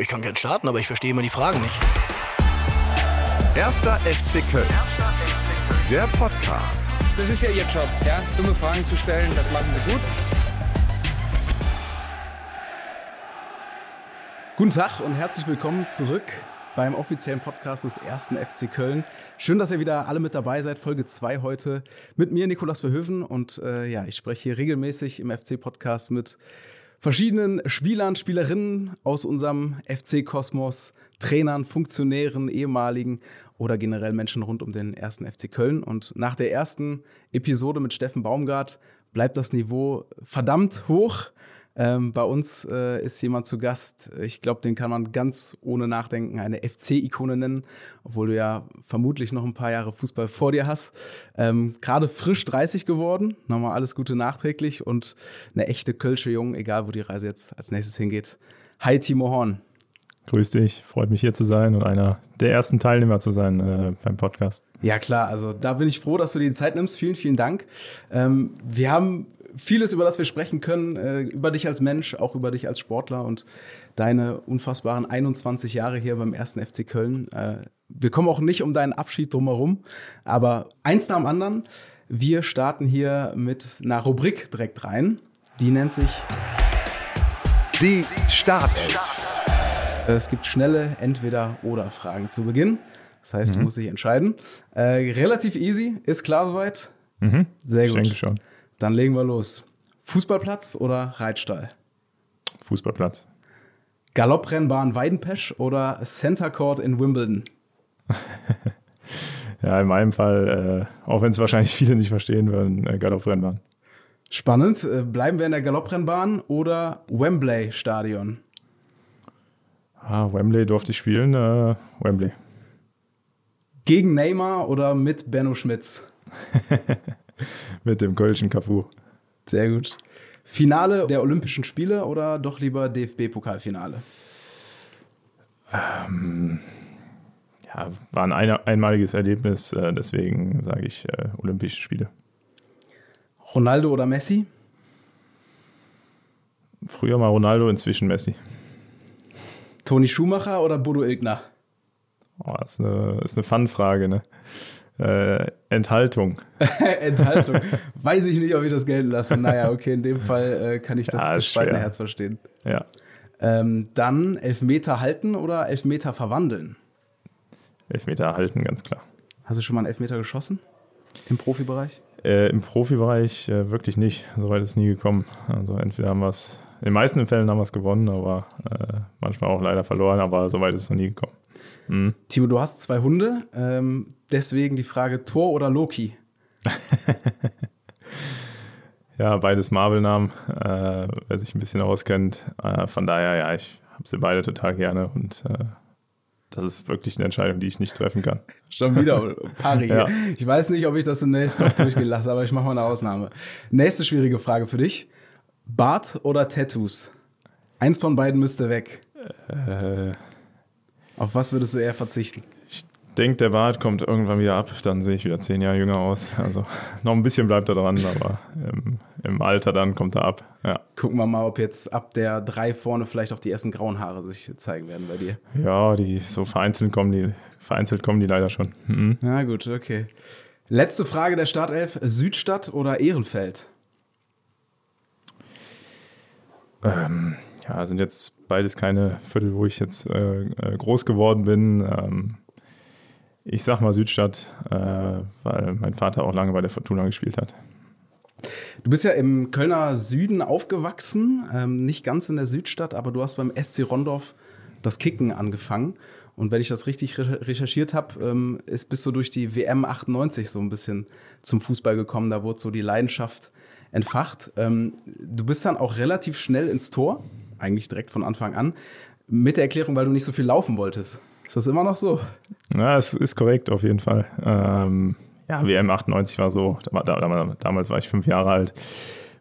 Ich kann gern starten, aber ich verstehe immer die Fragen nicht. Erster FC Köln. Der Podcast. Das ist ja Ihr Job, ja? Dumme Fragen zu stellen, das machen Sie gut. Guten Tag und herzlich willkommen zurück beim offiziellen Podcast des ersten FC Köln. Schön, dass ihr wieder alle mit dabei seid. Folge 2 heute mit mir, Nikolas Verhöven. Und äh, ja, ich spreche hier regelmäßig im FC-Podcast mit verschiedenen Spielern, Spielerinnen aus unserem FC-Kosmos, Trainern, Funktionären, ehemaligen oder generell Menschen rund um den ersten FC Köln. Und nach der ersten Episode mit Steffen Baumgart bleibt das Niveau verdammt hoch. Ähm, bei uns äh, ist jemand zu Gast, ich glaube, den kann man ganz ohne Nachdenken eine FC-Ikone nennen, obwohl du ja vermutlich noch ein paar Jahre Fußball vor dir hast. Ähm, Gerade frisch 30 geworden, nochmal alles Gute nachträglich und eine echte Kölsche Jung, egal wo die Reise jetzt als nächstes hingeht. Hi Timo Horn. Grüß dich, freut mich hier zu sein und einer der ersten Teilnehmer zu sein äh, beim Podcast. Ja klar, also da bin ich froh, dass du dir die Zeit nimmst. Vielen, vielen Dank. Ähm, wir haben vieles, über das wir sprechen können, äh, über dich als Mensch, auch über dich als Sportler und deine unfassbaren 21 Jahre hier beim ersten FC Köln. Äh, wir kommen auch nicht um deinen Abschied drumherum, aber eins nach dem anderen. Wir starten hier mit einer Rubrik direkt rein. Die nennt sich Die Startelf. Es gibt schnelle Entweder-Oder-Fragen zu Beginn. Das heißt, du musst dich entscheiden. Äh, relativ easy, ist klar soweit? Mhm. Sehr Ich gut. denke schon. Dann legen wir los. Fußballplatz oder Reitstall? Fußballplatz. Galopprennbahn Weidenpesch oder Center Court in Wimbledon? Ja, in meinem Fall, äh, auch wenn es wahrscheinlich viele nicht verstehen würden, äh, Galopprennbahn. Spannend. Äh, Bleiben wir in der Galopprennbahn oder Wembley Stadion? Ah, Wembley durfte ich spielen. Äh, Wembley. Gegen Neymar oder mit Benno Schmitz? Mit dem Kölschen Cafu. Sehr gut. Finale der Olympischen Spiele oder doch lieber DFB-Pokalfinale? Ja, war ein ein einmaliges Erlebnis, äh, deswegen sage ich äh, Olympische Spiele. Ronaldo oder Messi? Früher mal Ronaldo, inzwischen Messi. Toni Schumacher oder Bodo Ilgner? Oh, das ist eine, ist eine Fun-Frage, ne? Äh, Enthaltung. Enthaltung. Weiß ich nicht, ob ich das gelten lasse. Naja, okay, in dem Fall äh, kann ich das Ja, gespaltene. Herz verstehen. Ja. Ähm, dann Elfmeter halten oder Elfmeter verwandeln? Elfmeter erhalten, ganz klar. Hast du schon mal einen Elfmeter geschossen? Im Profibereich? Äh, Im Profibereich äh, wirklich nicht. Soweit ist nie gekommen. Also entweder haben wir es, in den meisten Fällen haben wir es gewonnen, aber äh, manchmal auch leider verloren, aber soweit ist es noch nie gekommen. Mhm. Timo, du hast zwei Hunde. Ähm, deswegen die Frage: Tor oder Loki? Ja, beides Marvel-Namen, äh, wer sich ein bisschen auskennt. Äh, von daher, ja, ich habe sie beide total gerne und äh, das ist wirklich eine Entscheidung, die ich nicht treffen kann. Schon wieder Pari. Ja. Ich weiß nicht, ob ich das demnächst noch durchgehen lasse, aber ich mache mal eine Ausnahme. Nächste schwierige Frage für dich: Bart oder Tattoos? Eins von beiden müsste weg. Äh, Auf was würdest du eher verzichten? ich denke, der Bart kommt irgendwann wieder ab, dann sehe ich wieder zehn Jahre jünger aus. Also noch ein bisschen bleibt er dran, aber im, im Alter dann kommt er ab. Ja. Gucken wir mal, ob jetzt ab der drei vorne vielleicht auch die ersten grauen Haare sich zeigen werden bei dir. Ja, die so vereinzelt kommen die, vereinzelt kommen die leider schon. Mhm. Na gut, okay. Letzte Frage der Startelf: Südstadt oder Ehrenfeld? Ähm, ja, sind jetzt beides keine Viertel, wo ich jetzt äh, äh, groß geworden bin. Ähm, ich sag mal Südstadt, äh, weil mein Vater auch lange bei der Fortuna gespielt hat. Du bist ja im Kölner Süden aufgewachsen, ähm, nicht ganz in der Südstadt, aber du hast beim SC Rondorf das Kicken angefangen. Und wenn ich das richtig re recherchiert habe, ähm, ist bist du durch die WM 98 so ein bisschen zum Fußball gekommen. Da wurde so die Leidenschaft entfacht. Ähm, du bist dann auch relativ schnell ins Tor, eigentlich direkt von Anfang an, mit der Erklärung, weil du nicht so viel laufen wolltest. Ist das immer noch so? Ja, es ist korrekt auf jeden Fall. Ähm, ja, WM 98 war so, damals war ich fünf Jahre alt,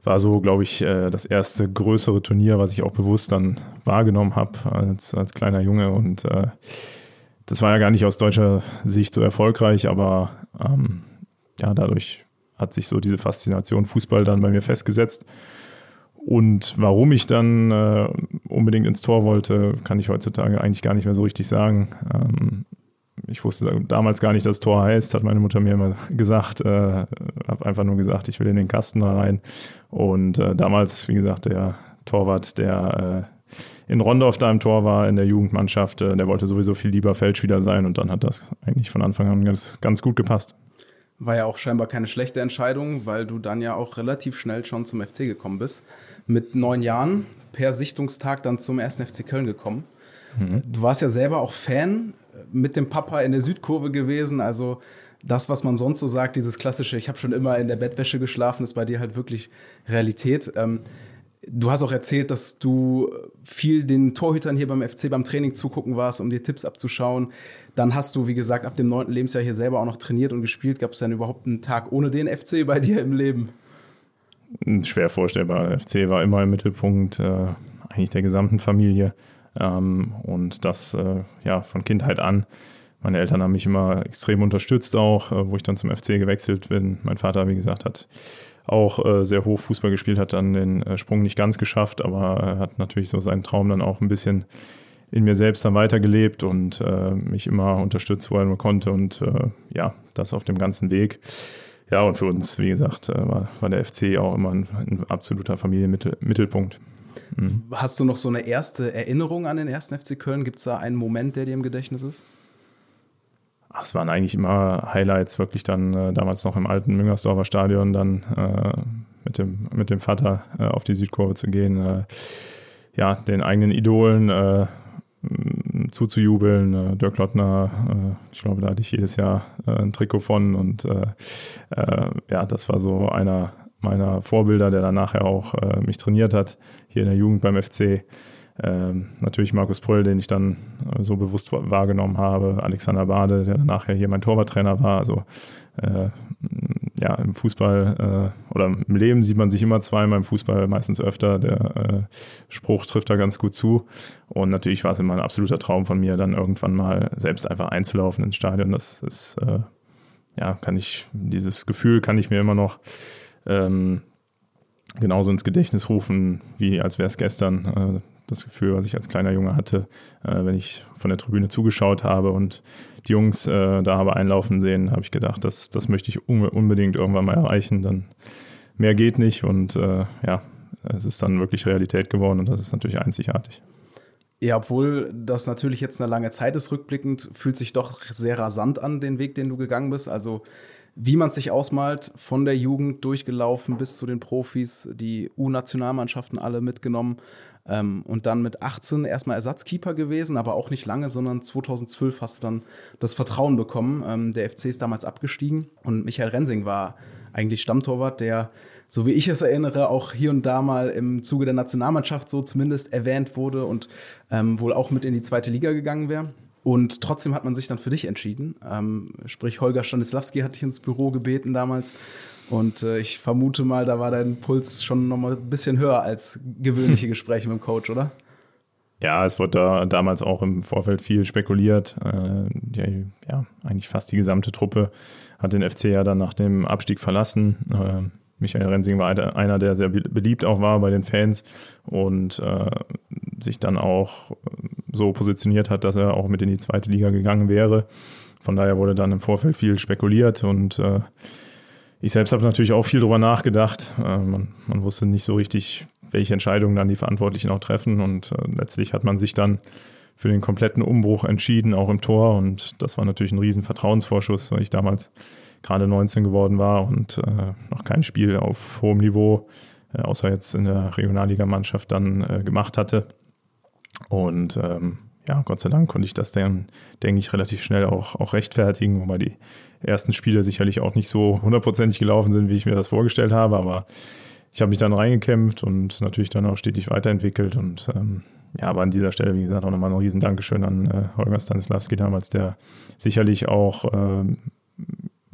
war so, glaube ich, äh, das erste größere Turnier, was ich auch bewusst dann wahrgenommen habe als, als kleiner Junge. Und äh, das war ja gar nicht aus deutscher Sicht so erfolgreich, aber ähm, ja, dadurch hat sich so diese Faszination Fußball dann bei mir festgesetzt. Und warum ich dann äh, unbedingt ins Tor wollte, kann ich heutzutage eigentlich gar nicht mehr so richtig sagen. Ähm, ich wusste damals gar nicht, dass Tor heißt, hat meine Mutter mir immer gesagt. Äh, habe einfach nur gesagt, ich will in den Kasten da rein. Und äh, damals, wie gesagt, der Torwart, der äh, in Rondorf da im Tor war, in der Jugendmannschaft, äh, der wollte sowieso viel lieber Feldspieler sein und dann hat das eigentlich von Anfang an ganz, ganz gut gepasst. War ja auch scheinbar keine schlechte Entscheidung, weil du dann ja auch relativ schnell schon zum FC gekommen bist. Mit neun Jahren per Sichtungstag dann zum ersten FC Köln gekommen. Mhm. Du warst ja selber auch Fan mit dem Papa in der Südkurve gewesen. Also das, was man sonst so sagt, dieses klassische, ich habe schon immer in der Bettwäsche geschlafen, ist bei dir halt wirklich Realität. Ähm, du hast auch erzählt, dass du viel den Torhütern hier beim FC beim Training zugucken warst, um dir Tipps abzuschauen. Dann hast du, wie gesagt, ab dem neunten Lebensjahr hier selber auch noch trainiert und gespielt. Gab es dann überhaupt einen Tag ohne den FC bei dir im Leben? Schwer vorstellbar. FC war immer im Mittelpunkt äh, eigentlich der gesamten Familie. Ähm, und das äh, ja von Kindheit an. Meine Eltern haben mich immer extrem unterstützt, auch äh, wo ich dann zum FC gewechselt bin. Mein Vater, wie gesagt, hat auch äh, sehr hoch Fußball gespielt, hat dann den äh, Sprung nicht ganz geschafft, aber hat natürlich so seinen Traum dann auch ein bisschen in mir selbst dann weitergelebt und äh, mich immer unterstützt, wo er nur konnte und äh, ja, das auf dem ganzen Weg. Ja, und für uns, wie gesagt, war, war der FC auch immer ein, ein absoluter Familienmittelpunkt. Mhm. Hast du noch so eine erste Erinnerung an den ersten FC Köln? Gibt es da einen Moment, der dir im Gedächtnis ist? Ach, es waren eigentlich immer Highlights, wirklich dann äh, damals noch im alten Müngersdorfer Stadion dann äh, mit, dem, mit dem Vater äh, auf die Südkurve zu gehen. Äh, ja, den eigenen Idolen äh, zuzujubeln. Äh, Dirk Lottner, ich glaube, da hatte ich jedes Jahr ein Trikot von und ja, das war so einer, meiner Vorbilder, der dann nachher auch äh, mich trainiert hat, hier in der Jugend beim FC. Ähm, natürlich Markus Pröll, den ich dann äh, so bewusst wahrgenommen habe, Alexander Bade, der nachher hier mein Torwarttrainer war. Also äh, ja, im Fußball äh, oder im Leben sieht man sich immer zweimal, im Fußball meistens öfter. Der äh, Spruch trifft da ganz gut zu. Und natürlich war es immer ein absoluter Traum von mir, dann irgendwann mal selbst einfach einzulaufen ins Stadion. Das ist, äh, ja, kann ich, dieses Gefühl kann ich mir immer noch ähm, genauso ins Gedächtnis rufen, wie als wäre es gestern. Das Gefühl, was ich als kleiner Junge hatte, äh, wenn ich von der Tribüne zugeschaut habe und die Jungs äh, da habe einlaufen sehen, habe ich gedacht, das, das möchte ich un unbedingt irgendwann mal erreichen. Dann mehr geht nicht und äh, ja, es ist dann wirklich Realität geworden und das ist natürlich einzigartig. Ja, obwohl das natürlich jetzt eine lange Zeit ist, rückblickend, fühlt sich doch sehr rasant an, den Weg, den du gegangen bist. Also wie man sich ausmalt, von der Jugend durchgelaufen bis zu den Profis, die U-Nationalmannschaften alle mitgenommen ähm, und dann mit 18 erstmal Ersatzkeeper gewesen, aber auch nicht lange, sondern 2012 hast du dann das Vertrauen bekommen. Ähm, der FC ist damals abgestiegen und Michael Rensing war eigentlich Stammtorwart, der, so wie ich es erinnere, auch hier und da mal im Zuge der Nationalmannschaft so zumindest erwähnt wurde und ähm, wohl auch mit in die zweite Liga gegangen wäre. Und trotzdem hat man sich dann für dich entschieden. Ähm, sprich, Holger Stanislawski hat dich ins Büro gebeten damals. Und äh, ich vermute mal, da war dein Puls schon noch mal ein bisschen höher als gewöhnliche Gespräche mit dem Coach, oder? Ja, es wurde da damals auch im Vorfeld viel spekuliert. Äh, die, ja, eigentlich fast die gesamte Truppe hat den FC ja dann nach dem Abstieg verlassen. Äh, Michael Rensing war einer, der sehr beliebt auch war bei den Fans und äh, sich dann auch so positioniert hat, dass er auch mit in die zweite Liga gegangen wäre. Von daher wurde dann im Vorfeld viel spekuliert und äh, ich selbst habe natürlich auch viel darüber nachgedacht. Äh, man, man, wusste nicht so richtig, welche Entscheidungen dann die Verantwortlichen auch treffen und äh, letztlich hat man sich dann für den kompletten Umbruch entschieden, auch im Tor und das war natürlich ein riesen Vertrauensvorschuss, weil ich damals gerade 19 geworden war und äh, noch kein Spiel auf hohem Niveau, äh, außer jetzt in der Regionalligamannschaft dann äh, gemacht hatte. Und ähm, ja, Gott sei Dank konnte ich das dann, denke ich, relativ schnell auch, auch rechtfertigen, wobei die ersten Spiele sicherlich auch nicht so hundertprozentig gelaufen sind, wie ich mir das vorgestellt habe, aber ich habe mich dann reingekämpft und natürlich dann auch stetig weiterentwickelt und ähm, ja, aber an dieser Stelle, wie gesagt, auch nochmal ein riesen Dankeschön an äh, Holger Stanislawski damals, der sicherlich auch äh,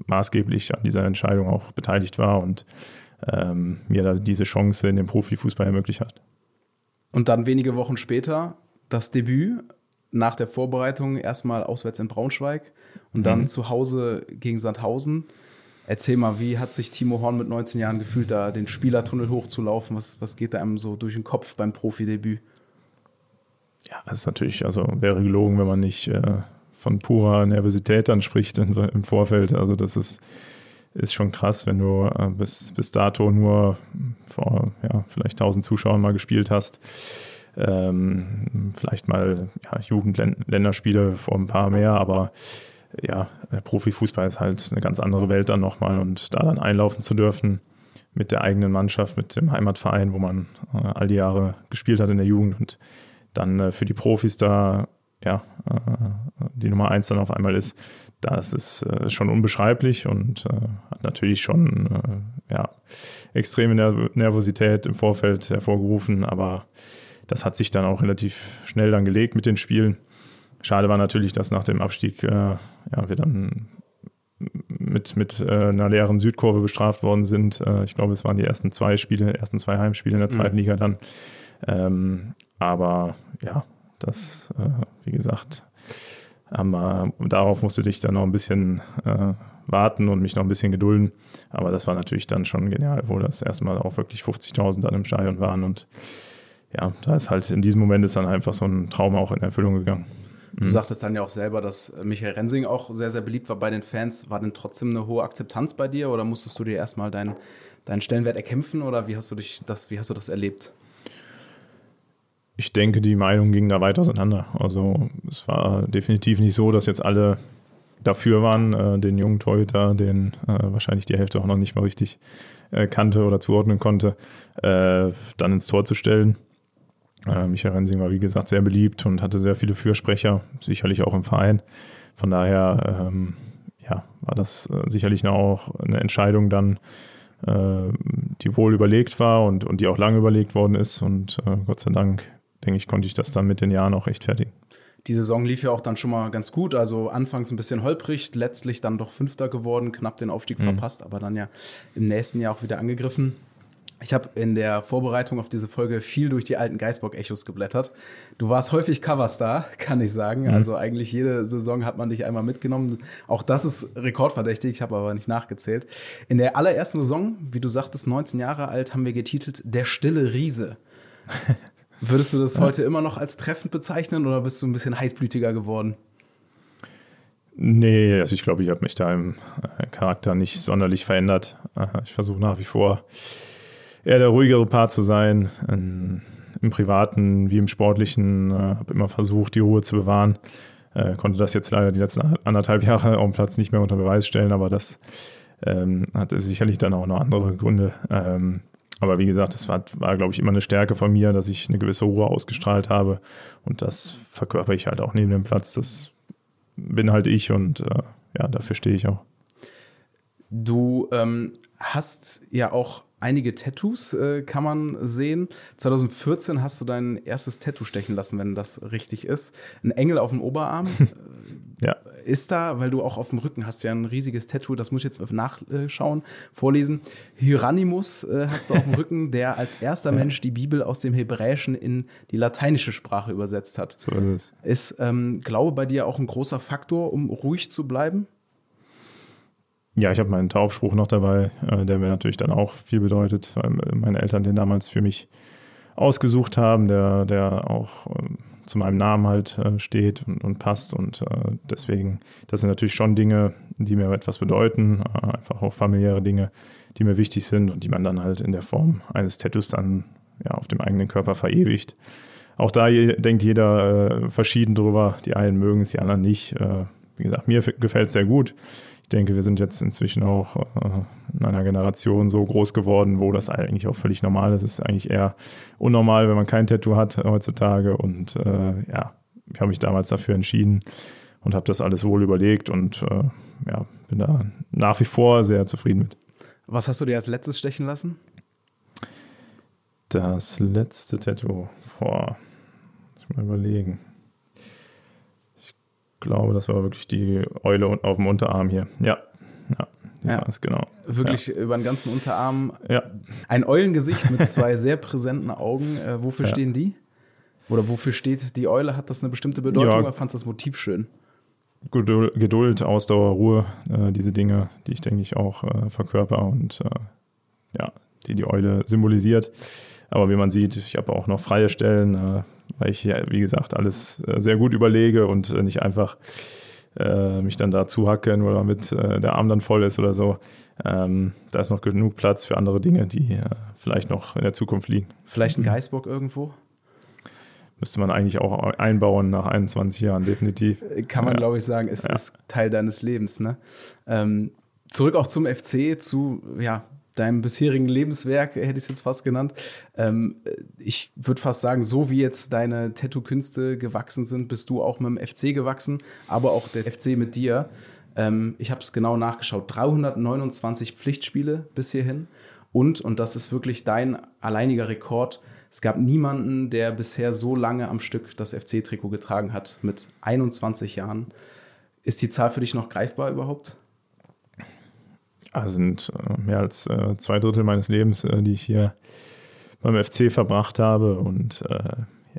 maßgeblich an dieser Entscheidung auch beteiligt war und ähm, mir da diese Chance in dem Profifußball ermöglicht hat. Und dann wenige Wochen später das Debüt nach der Vorbereitung erstmal auswärts in Braunschweig und dann mhm. zu Hause gegen Sandhausen. Erzähl mal, wie hat sich Timo Horn mit 19 Jahren gefühlt, da den Spielertunnel hochzulaufen? Was, was geht da einem so durch den Kopf beim Profidebüt? Ja, das ist natürlich, also wäre gelogen, wenn man nicht äh, von purer Nervosität dann spricht in so, im Vorfeld. Also das ist, ist schon krass, wenn du äh, bis, bis dato nur vor ja, vielleicht 1000 Zuschauern mal gespielt hast. Ähm, vielleicht mal ja, Jugendländerspiele vor ein paar mehr, aber ja, Profifußball ist halt eine ganz andere Welt dann nochmal und da dann einlaufen zu dürfen mit der eigenen Mannschaft, mit dem Heimatverein, wo man äh, all die Jahre gespielt hat in der Jugend und dann äh, für die Profis da ja äh, die Nummer eins dann auf einmal ist, das ist äh, schon unbeschreiblich und äh, hat natürlich schon äh, ja extreme Nervosität im Vorfeld hervorgerufen, aber das hat sich dann auch relativ schnell dann gelegt mit den Spielen. Schade war natürlich, dass nach dem Abstieg äh, ja, wir dann mit, mit äh, einer leeren Südkurve bestraft worden sind. Äh, ich glaube, es waren die ersten zwei Spiele, ersten zwei Heimspiele in der zweiten mhm. Liga dann. Ähm, aber ja, das, wie gesagt, aber darauf musste ich dann noch ein bisschen äh, warten und mich noch ein bisschen gedulden. Aber das war natürlich dann schon genial, wo das erstmal auch wirklich 50.000 dann im Stadion waren. Und ja, da ist halt in diesem Moment ist dann einfach so ein Traum auch in Erfüllung gegangen. Du mhm. sagtest dann ja auch selber, dass Michael Rensing auch sehr, sehr beliebt war bei den Fans. War denn trotzdem eine hohe Akzeptanz bei dir oder musstest du dir erstmal deinen, deinen Stellenwert erkämpfen oder wie hast du dich das, wie hast du das erlebt? Ich denke, die Meinung ging da weit auseinander. Also es war definitiv nicht so, dass jetzt alle dafür waren, äh, den jungen Torhüter, den äh, wahrscheinlich die Hälfte auch noch nicht mal richtig äh, kannte oder zuordnen konnte, äh, dann ins Tor zu stellen. Äh, Michael Rensing war, wie gesagt, sehr beliebt und hatte sehr viele Fürsprecher, sicherlich auch im Verein. Von daher ähm, ja, war das äh, sicherlich auch eine Entscheidung dann, die wohl überlegt war und, und die auch lange überlegt worden ist. Und Gott sei Dank, denke ich, konnte ich das dann mit den Jahren auch rechtfertigen. Die Saison lief ja auch dann schon mal ganz gut. Also anfangs ein bisschen holprig, letztlich dann doch Fünfter geworden, knapp den Aufstieg mhm. verpasst, aber dann ja im nächsten Jahr auch wieder angegriffen. Ich habe in der Vorbereitung auf diese Folge viel durch die alten Geisbock-Echos geblättert. Du warst häufig Coverstar, kann ich sagen. Mhm. Also eigentlich jede Saison hat man dich einmal mitgenommen. Auch das ist rekordverdächtig, ich habe aber nicht nachgezählt. In der allerersten Saison, wie du sagtest, 19 Jahre alt, haben wir getitelt Der stille Riese. Würdest du das heute immer noch als treffend bezeichnen oder bist du ein bisschen heißblütiger geworden? Nee, also ich glaube, ich habe mich da im äh, Charakter nicht sonderlich verändert. Ich versuche nach wie vor eher der ruhigere Part zu sein. In, Im Privaten wie im Sportlichen äh, habe immer versucht, die Ruhe zu bewahren. Äh, konnte das jetzt leider die letzten anderthalb Jahre auf dem Platz nicht mehr unter Beweis stellen, aber das ähm, hatte sicherlich dann auch noch andere Gründe. Ähm, aber wie gesagt, es war, war glaube ich, immer eine Stärke von mir, dass ich eine gewisse Ruhe ausgestrahlt habe. Und das verkörper ich halt auch neben dem Platz. Das bin halt ich und äh, ja, dafür stehe ich auch. Du ähm, hast ja auch einige Tattoos, äh, kann man sehen. 2014 hast du dein erstes Tattoo stechen lassen, wenn das richtig ist. Ein Engel auf dem Oberarm. ja. Ist da, weil du auch auf dem Rücken hast ja ein riesiges Tattoo, das muss ich jetzt nachschauen, vorlesen. Hieronymus äh, hast du auf dem Rücken, der als erster ja. Mensch die Bibel aus dem Hebräischen in die lateinische Sprache übersetzt hat. So ist es. Ist ähm, Glaube bei dir auch ein großer Faktor, um ruhig zu bleiben? Ja, ich habe meinen Taufspruch noch dabei, äh, der mir natürlich dann auch viel bedeutet, weil meine Eltern den damals für mich ausgesucht haben, der, der auch äh, zu meinem Namen halt äh, steht und, und passt. Und äh, deswegen, das sind natürlich schon Dinge, die mir etwas bedeuten, äh, einfach auch familiäre Dinge, die mir wichtig sind und die man dann halt in der Form eines Tattoos dann ja, auf dem eigenen Körper verewigt. Auch da je, denkt jeder äh, verschieden drüber. Die einen mögen es, die anderen nicht. wie gesagt, mir gefällt es sehr gut ich denke, wir sind jetzt inzwischen auch äh, in einer Generation so groß geworden, wo das eigentlich auch völlig normal ist. Es ist eigentlich eher unnormal, wenn man kein Tattoo hat heutzutage. Und äh, ja, ich habe mich damals dafür entschieden und habe das alles wohl überlegt und äh, ja, bin da nach wie vor sehr zufrieden mit. Was hast du dir als letztes stechen lassen? Das letzte Tattoo. Boah, muss ich mal überlegen glaube, das war wirklich die Eule auf dem Unterarm hier. Ja, ja, ja. Ganz genau. Wirklich ja. über den ganzen Unterarm. Ja. Ein Eulengesicht mit zwei sehr präsenten Augen. Äh, wofür ja. stehen die? Oder wofür steht die Eule? Hat das eine bestimmte Bedeutung oder fandest du das Motiv schön? Geduld, Ausdauer, Ruhe, äh, diese Dinge, die ich denke ich auch äh, verkörper und äh, ja, die die Eule symbolisiert. Aber wie man sieht, ich habe auch noch freie Stellen, äh, weil ich ja, wie gesagt, alles äh, sehr gut überlege und äh, nicht einfach mich dann da zuhacke, nur damit der Arm dann voll ist oder so. Ähm, da ist noch genug Platz für andere Dinge, die vielleicht noch in der Zukunft liegen. Vielleicht ein Geißbock irgendwo? Müsste man eigentlich auch einbauen nach 21 Jahren, definitiv. Kann man, ja. glaube ich, sagen, ist, ja. ist Teil deines Lebens. Ne? Ähm, zurück auch zum FC, zu ja, deinem bisherigen Lebenswerk, hätte ich es jetzt fast genannt. Ähm, ich würde fast sagen, so wie jetzt deine Tattoo-Künste gewachsen sind, bist du auch mit dem FC gewachsen, aber auch der FC mit dir. Ähm, ich habe es genau nachgeschaut. 329 Pflichtspiele bis hierhin. Und, und das ist wirklich dein alleiniger Rekord, es gab niemanden, der bisher so lange am Stück das FC-Trikot getragen hat, mit 21 Jahren. Ist die Zahl für dich noch greifbar überhaupt? Also sind äh, mehr als äh, zwei Drittel meines Lebens, äh, die ich hier beim FC verbracht habe. Und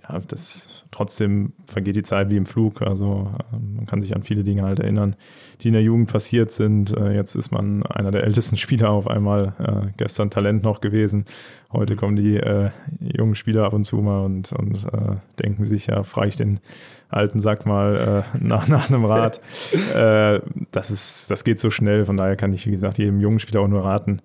ja, das trotzdem vergeht die Zeit wie im Flug. Also äh, man kann sich an viele Dinge halt erinnern, die in der Jugend passiert sind. Äh, jetzt ist man einer der ältesten Spieler auf einmal. Äh, gestern Talent noch gewesen. Heute kommen die äh, jungen Spieler ab und zu mal und, und äh, denken sich, ja, frage ich den alten Sack mal äh, nach, nach einem Rat. das, ist, das geht so schnell. Von daher kann ich, wie gesagt, jedem jungen Spieler auch nur raten,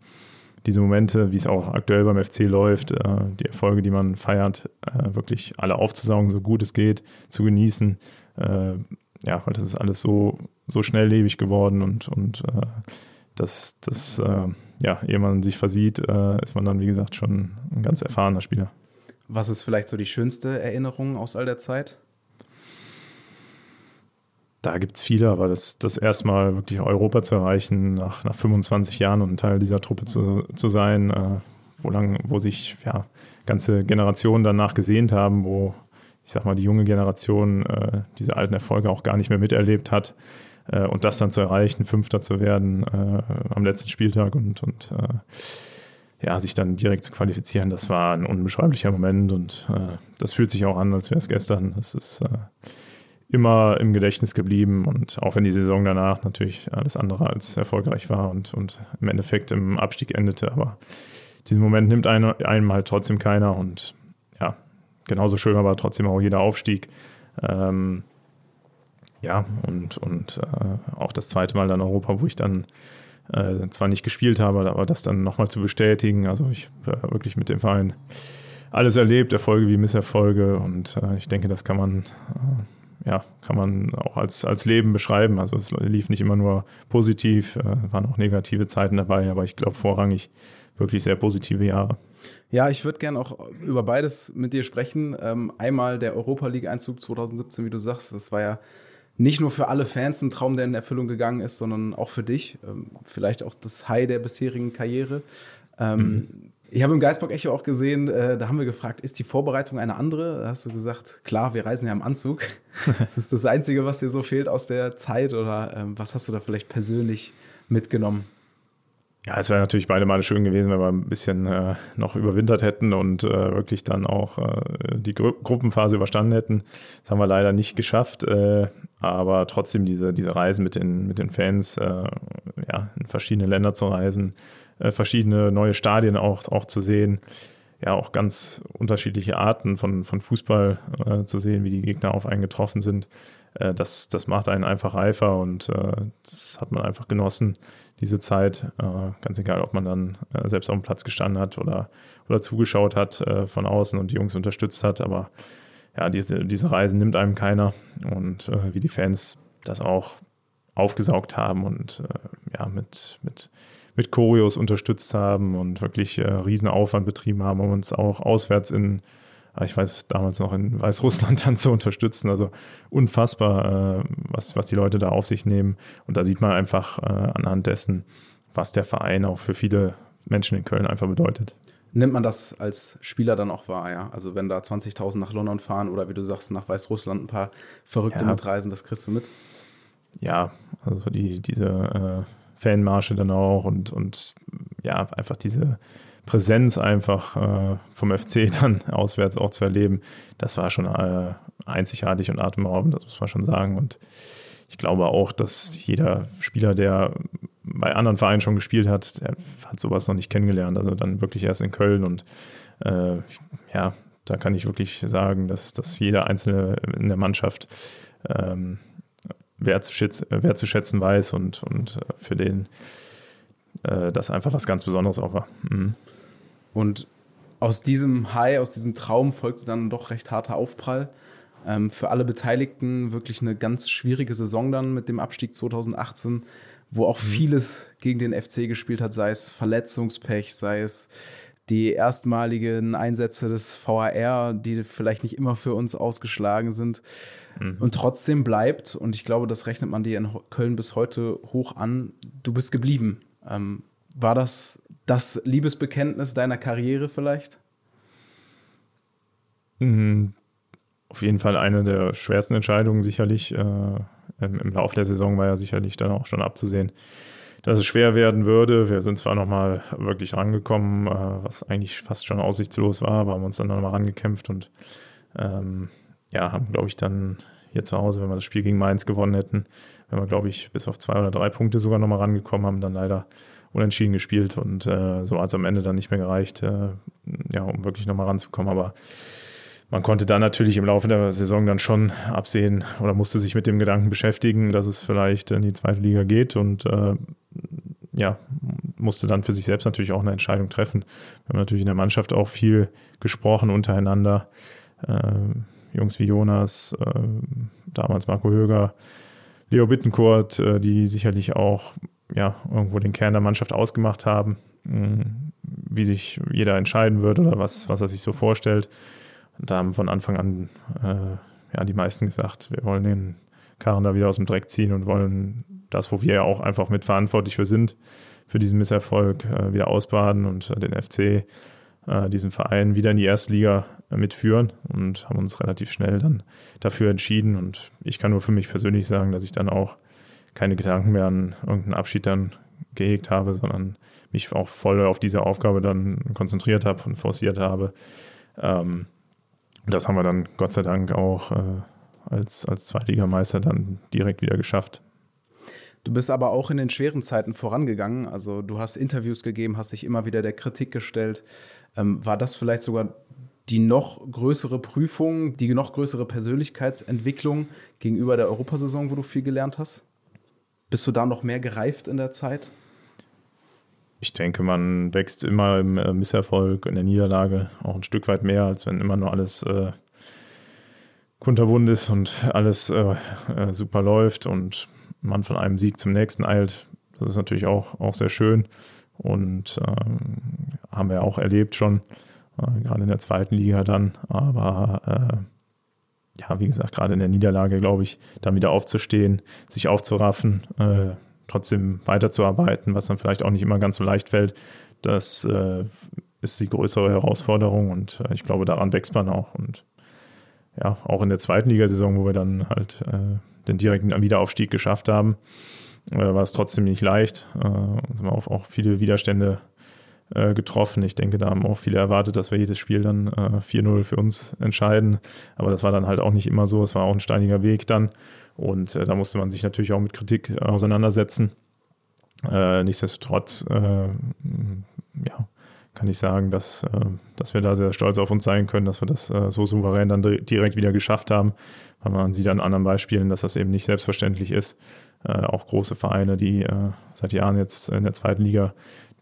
diese Momente, wie es auch aktuell beim FC läuft, äh, die Erfolge, die man feiert, äh, wirklich alle aufzusaugen, so gut es geht, zu genießen. Äh, ja, weil das ist alles so, so schnelllebig geworden und, und äh, das, das äh, ja, ehe man sich versieht, ist man dann, wie gesagt, schon ein ganz erfahrener Spieler. Was ist vielleicht so die schönste Erinnerung aus all der Zeit? Da gibt es viele, aber das, das erstmal wirklich Europa zu erreichen, nach, nach 25 Jahren und ein Teil dieser Truppe zu, zu sein, äh, wo, lang, wo sich ja, ganze Generationen danach gesehnt haben, wo ich sag mal, die junge Generation äh, diese alten Erfolge auch gar nicht mehr miterlebt hat. Äh, und das dann zu erreichen, Fünfter zu werden äh, am letzten Spieltag und, und äh, ja, sich dann direkt zu qualifizieren, das war ein unbeschreiblicher Moment und äh, das fühlt sich auch an, als wäre es gestern. Das ist immer im Gedächtnis geblieben und auch wenn die Saison danach natürlich alles andere als erfolgreich war und, und im Endeffekt im Abstieg endete, aber diesen Moment nimmt einem, einem halt trotzdem keiner und ja, genauso schön war trotzdem auch jeder Aufstieg. Ähm, ja, und, und äh, auch das zweite Mal dann Europa, wo ich dann äh, zwar nicht gespielt habe, aber das dann nochmal zu bestätigen. Also ich äh, wirklich mit dem Verein alles erlebt, Erfolge wie Misserfolge und äh, ich denke, das kann man äh, ja, kann man auch als, als Leben beschreiben. Also es lief nicht immer nur positiv, äh, waren auch negative Zeiten dabei, aber ich glaube vorrangig wirklich sehr positive Jahre. Ja, ich würde gerne auch über beides mit dir sprechen. Ähm, einmal der Europa League-Einzug 2017, wie du sagst, das war ja nicht nur für alle Fans ein Traum, der in Erfüllung gegangen ist, sondern auch für dich. Ähm, vielleicht auch das High der bisherigen Karriere. Ähm, mhm. Ich habe im Geisbock Echo auch gesehen, äh, da haben wir gefragt, ist die Vorbereitung eine andere? Da hast du gesagt, klar, wir reisen ja im Anzug. das ist das Einzige, was dir so fehlt aus der Zeit oder ähm, was hast du da vielleicht persönlich mitgenommen? Ja, es wäre natürlich beide Male schön gewesen, wenn wir ein bisschen äh, noch überwintert hätten und äh, wirklich dann auch äh, die Gru Gruppenphase überstanden hätten. Das haben wir leider nicht geschafft, äh, aber trotzdem diese, diese Reisen mit den, mit den Fans, äh, ja, in verschiedene Länder zu reisen, äh, verschiedene neue Stadien auch, auch zu sehen. Ja, auch ganz unterschiedliche Arten von, von Fußball äh, zu sehen, wie die Gegner auf einen getroffen sind. Äh, das, das macht einen einfach reifer und äh, das hat man einfach genossen, diese Zeit. Äh, ganz egal, ob man dann äh, selbst auf dem Platz gestanden hat oder, oder zugeschaut hat von außen und die Jungs unterstützt hat. Aber ja, diese, diese Reisen nimmt einem keiner und wie die Fans das auch aufgesaugt haben und ja, mit, mit mit Choreos unterstützt haben und wirklich äh, Riesenaufwand betrieben haben, um uns auch auswärts in, ah, ich weiß, damals noch in Weißrussland dann zu unterstützen. Also unfassbar, äh, was, was die Leute da auf sich nehmen. Und da sieht man einfach äh, anhand dessen, was der Verein auch für viele Menschen in Köln einfach bedeutet. Nimmt man das als Spieler dann auch wahr, ja? Also wenn da 20.000 nach London fahren oder wie du sagst, nach Weißrussland ein paar Verrückte ja. mitreisen, das kriegst du mit? Ja, also die, diese äh, Fanmarsche dann auch und, und ja, einfach diese Präsenz einfach äh, vom FC dann auswärts auch zu erleben, das war schon äh, einzigartig und atemberaubend, das muss man schon sagen. Und ich glaube auch, dass jeder Spieler, der bei anderen Vereinen schon gespielt hat, der hat sowas noch nicht kennengelernt. Also dann wirklich erst in Köln und äh, ja, da kann ich wirklich sagen, dass, dass jeder Einzelne in der Mannschaft ähm, wertzuschätzen, wertzuschätzen weiß und, und für den äh, das einfach was ganz Besonderes auch war. Mhm. Und aus diesem High, aus diesem Traum folgte dann doch recht harter Aufprall. Ähm, für alle Beteiligten wirklich eine ganz schwierige Saison dann mit dem Abstieg 2018, wo auch mhm. vieles gegen den FC gespielt hat, sei es Verletzungspech, sei es die erstmaligen Einsätze des VAR, die vielleicht nicht immer für uns ausgeschlagen sind. Mhm. Und trotzdem bleibt, und ich glaube, das rechnet man dir in Köln bis heute hoch an, du bist geblieben. Ähm, war das das Liebesbekenntnis deiner Karriere vielleicht? Mhm. Auf jeden Fall eine der schwersten Entscheidungen sicherlich. Äh, im, Im Laufe der Saison war ja sicherlich dann auch schon abzusehen, dass es schwer werden würde. Wir sind zwar nochmal wirklich rangekommen, äh, was eigentlich fast schon aussichtslos war, aber haben uns dann nochmal rangekämpft und ähm, ja, haben, glaube ich, dann hier zu Hause, wenn wir das Spiel gegen Mainz gewonnen hätten, wenn wir, glaube ich, bis auf zwei oder drei Punkte sogar nochmal rangekommen, haben dann leider unentschieden gespielt und äh, so hat es am Ende dann nicht mehr gereicht, äh, ja, um wirklich nochmal ranzukommen. Aber man konnte dann natürlich im Laufe der Saison dann schon absehen oder musste sich mit dem Gedanken beschäftigen, dass es vielleicht in die zweite Liga geht und äh, ja, musste dann für sich selbst natürlich auch eine Entscheidung treffen. Wir haben natürlich in der Mannschaft auch viel gesprochen untereinander. Äh, Jungs wie Jonas, äh, damals Marco Höger, Leo Bittencourt, äh, die sicherlich auch ja, irgendwo den Kern der Mannschaft ausgemacht haben, mh, wie sich jeder entscheiden wird oder was, was er sich so vorstellt. Da haben von Anfang an äh, ja, die meisten gesagt, wir wollen den Karren da wieder aus dem Dreck ziehen und wollen das, wo wir ja auch einfach mitverantwortlich für sind, für diesen Misserfolg äh, wieder ausbaden und den FC, äh, diesen Verein wieder in die erste Liga mitführen und haben uns relativ schnell dann dafür entschieden. Und ich kann nur für mich persönlich sagen, dass ich dann auch keine Gedanken mehr an irgendeinen Abschied dann gehegt habe, sondern mich auch voll auf diese Aufgabe dann konzentriert habe und forciert habe. Ähm, das haben wir dann Gott sei Dank auch äh, als, als Zweitligameister dann direkt wieder geschafft. Du bist aber auch in den schweren Zeiten vorangegangen. Also du hast Interviews gegeben, hast dich immer wieder der Kritik gestellt. Ähm, war das vielleicht sogar die noch größere Prüfung, die noch größere Persönlichkeitsentwicklung gegenüber der Europasaison, wo du viel gelernt hast? Bist du da noch mehr gereift in der Zeit? Ich denke, man wächst immer im äh, Misserfolg, in der Niederlage auch ein Stück weit mehr, als wenn immer nur alles äh, kunterbunt ist und alles äh, äh, super läuft und man von einem Sieg zum nächsten eilt. Das ist natürlich auch, auch sehr schön und ähm, haben wir auch erlebt schon äh, gerade in der zweiten Liga dann. Aber äh, ja, wie gesagt, gerade in der Niederlage, glaube ich, dann wieder aufzustehen, sich aufzuraffen, äh, trotzdem weiterzuarbeiten, was dann vielleicht auch nicht immer ganz so leicht fällt, das äh, ist die größere Herausforderung und äh, ich glaube, daran wächst man auch. Und ja, auch in der zweiten Ligasaison, wo wir dann halt äh, den direkten Wiederaufstieg geschafft haben, war es trotzdem nicht leicht. Äh, auch, auch viele Widerstände äh, getroffen. Ich denke, da haben auch viele erwartet, dass wir jedes Spiel dann äh, 4-0 für uns entscheiden. Aber das war dann halt auch nicht immer so. Es war auch ein steiniger Weg dann. Und äh, da musste man sich natürlich auch mit Kritik auseinandersetzen. Äh, nichtsdestotrotz, äh, ja, kann ich sagen, dass, äh, dass wir da sehr stolz auf uns sein können, dass wir das so souverän dann direkt wieder geschafft haben. Weil man sieht an anderen Beispielen, dass das eben nicht selbstverständlich ist. auch große Vereine, die seit Jahren jetzt in der zweiten Liga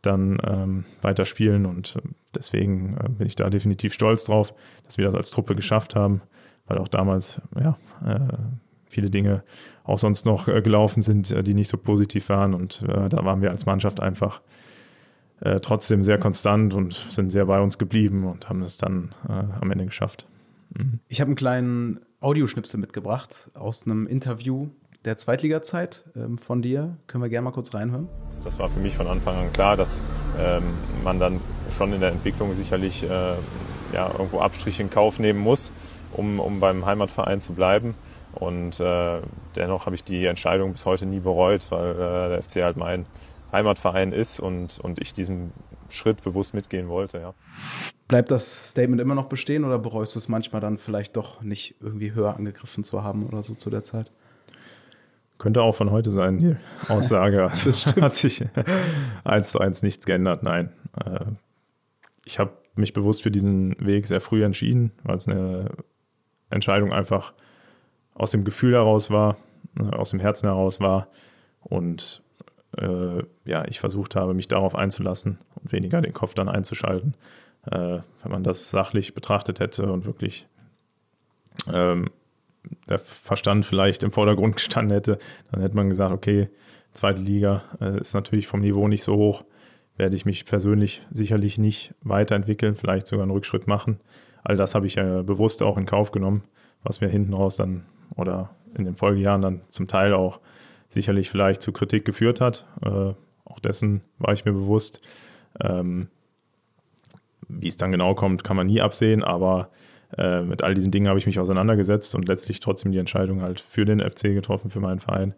dann ähm, weiterspielen. Und äh, deswegen äh, bin ich da definitiv stolz drauf, dass wir das als Truppe geschafft haben, weil auch damals ja, äh, viele Dinge auch sonst noch äh, gelaufen sind, äh, die nicht so positiv waren. Und äh, da waren wir als Mannschaft einfach trotzdem sehr konstant und sind sehr bei uns geblieben und haben es dann am Ende geschafft. Mhm. Ich habe einen kleinen Audioschnipsel mitgebracht aus einem Interview der Zweitliga-Zeit ähm, von dir. Können wir gerne mal kurz reinhören? Das war für mich von Anfang an klar, dass ähm, man dann schon in der Entwicklung sicherlich äh, ja, irgendwo Abstriche in Kauf nehmen muss, um, um beim Heimatverein zu bleiben. Und äh, dennoch habe ich die Entscheidung bis heute nie bereut, weil äh, der FC halt mein Heimatverein ist und, und ich diesen Schritt bewusst mitgehen wollte. Ja. Bleibt das Statement immer noch bestehen oder bereust du es manchmal dann vielleicht doch nicht irgendwie höher angegriffen zu haben oder so zu der Zeit? Könnte auch von heute sein, die Aussage. Also es hat sich eins zu eins nichts geändert. Nein. Äh, ich habe mich bewusst für diesen Weg sehr früh entschieden, weil es eine Entscheidung einfach aus dem Gefühl heraus war, äh, aus dem Herzen heraus war und äh, ja, ich versucht habe, mich darauf einzulassen und weniger den Kopf dann einzuschalten. Äh, wenn man das sachlich betrachtet hätte und wirklich ähm, der Verstand vielleicht im Vordergrund gestanden hätte, dann hätte man gesagt, okay, zweite Liga äh, ist natürlich vom Niveau nicht so hoch, werde ich mich persönlich sicherlich nicht weiterentwickeln, vielleicht sogar einen Rückschritt machen. All das habe ich ja bewusst auch in Kauf genommen, was mir hinten raus dann oder in den Folgejahren dann zum Teil auch sicherlich vielleicht zu Kritik geführt hat. Äh, auch dessen war ich mir bewusst. Ähm, wie es dann genau kommt, kann man nie absehen, aber äh, mit all diesen Dingen habe ich mich auseinandergesetzt und letztlich trotzdem die Entscheidung halt für den FC getroffen, für meinen Verein,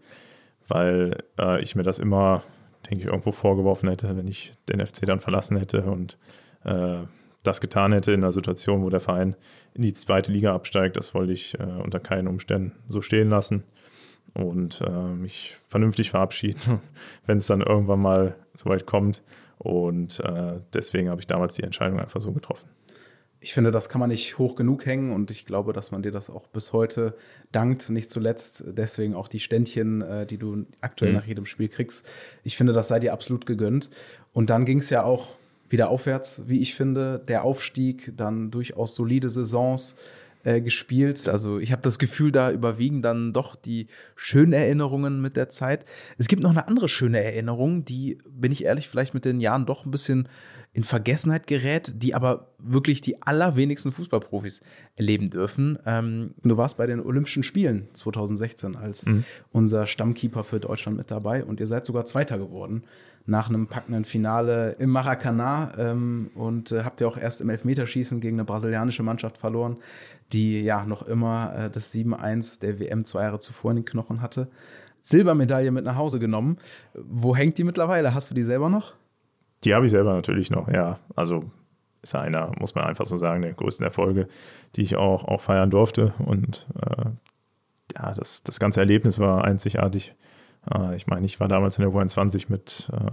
weil äh, ich mir das immer, denke ich, irgendwo vorgeworfen hätte, wenn ich den FC dann verlassen hätte und äh, das getan hätte in einer Situation, wo der Verein in die zweite Liga absteigt. Das wollte ich äh, unter keinen Umständen so stehen lassen und äh, mich vernünftig verabschieden, wenn es dann irgendwann mal so weit kommt. Und äh, deswegen habe ich damals die Entscheidung einfach so getroffen. Ich finde, das kann man nicht hoch genug hängen und ich glaube, dass man dir das auch bis heute dankt. Nicht zuletzt deswegen auch die Ständchen, äh, die du aktuell mhm. nach jedem Spiel kriegst. Ich finde, das sei dir absolut gegönnt. Und dann ging es ja auch wieder aufwärts, wie ich finde. Der Aufstieg, dann durchaus solide Saisons äh, gespielt. Also ich habe das Gefühl, da überwiegen dann doch die schönen Erinnerungen mit der Zeit. Es gibt noch eine andere schöne Erinnerung, die, bin ich ehrlich, vielleicht mit den Jahren doch ein bisschen in Vergessenheit gerät, die aber wirklich die allerwenigsten Fußballprofis erleben dürfen. Ähm, du warst bei den Olympischen Spielen 2016 als mhm. unser Stammkeeper für Deutschland mit dabei und ihr seid sogar Zweiter geworden nach einem packenden Finale im Maracanã ähm, und äh, habt ihr auch erst im Elfmeterschießen gegen eine brasilianische Mannschaft verloren, die ja noch immer äh, das 7-1 der WM zwei Jahre zuvor in den Knochen hatte. Silbermedaille mit nach Hause genommen. Wo hängt die mittlerweile? Hast du die selber noch? Die habe ich selber natürlich noch, ja. Also ist einer, muss man einfach so sagen, der größten Erfolge, die ich auch, auch feiern durfte. Und äh, ja, das, das ganze Erlebnis war einzigartig. Äh, ich meine, ich war damals in der U21 mit äh,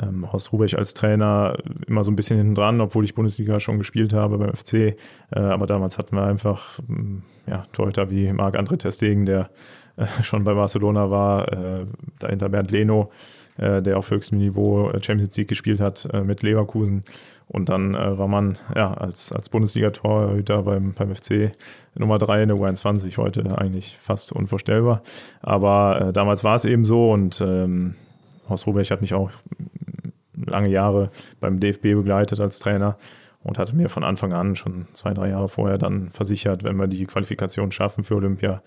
ähm, Horst Rubech als Trainer immer so ein bisschen hinten dran, obwohl ich Bundesliga schon gespielt habe beim FC. Äh, aber damals hatten wir einfach ähm, ja, Torhüter wie Marc-André Testegen, der äh, schon bei Barcelona war, äh, dahinter Bernd Leno, äh, der auf höchstem Niveau äh, Champions League gespielt hat äh, mit Leverkusen. Und dann äh, war man ja als, als Bundesliga-Torhüter beim, beim FC Nummer 3 in der U21, heute eigentlich fast unvorstellbar. Aber äh, damals war es eben so und ähm, Horst Rubeck hat mich auch lange Jahre beim DFB begleitet als Trainer und hatte mir von Anfang an, schon zwei, drei Jahre vorher, dann versichert, wenn wir die Qualifikation schaffen für Olympia,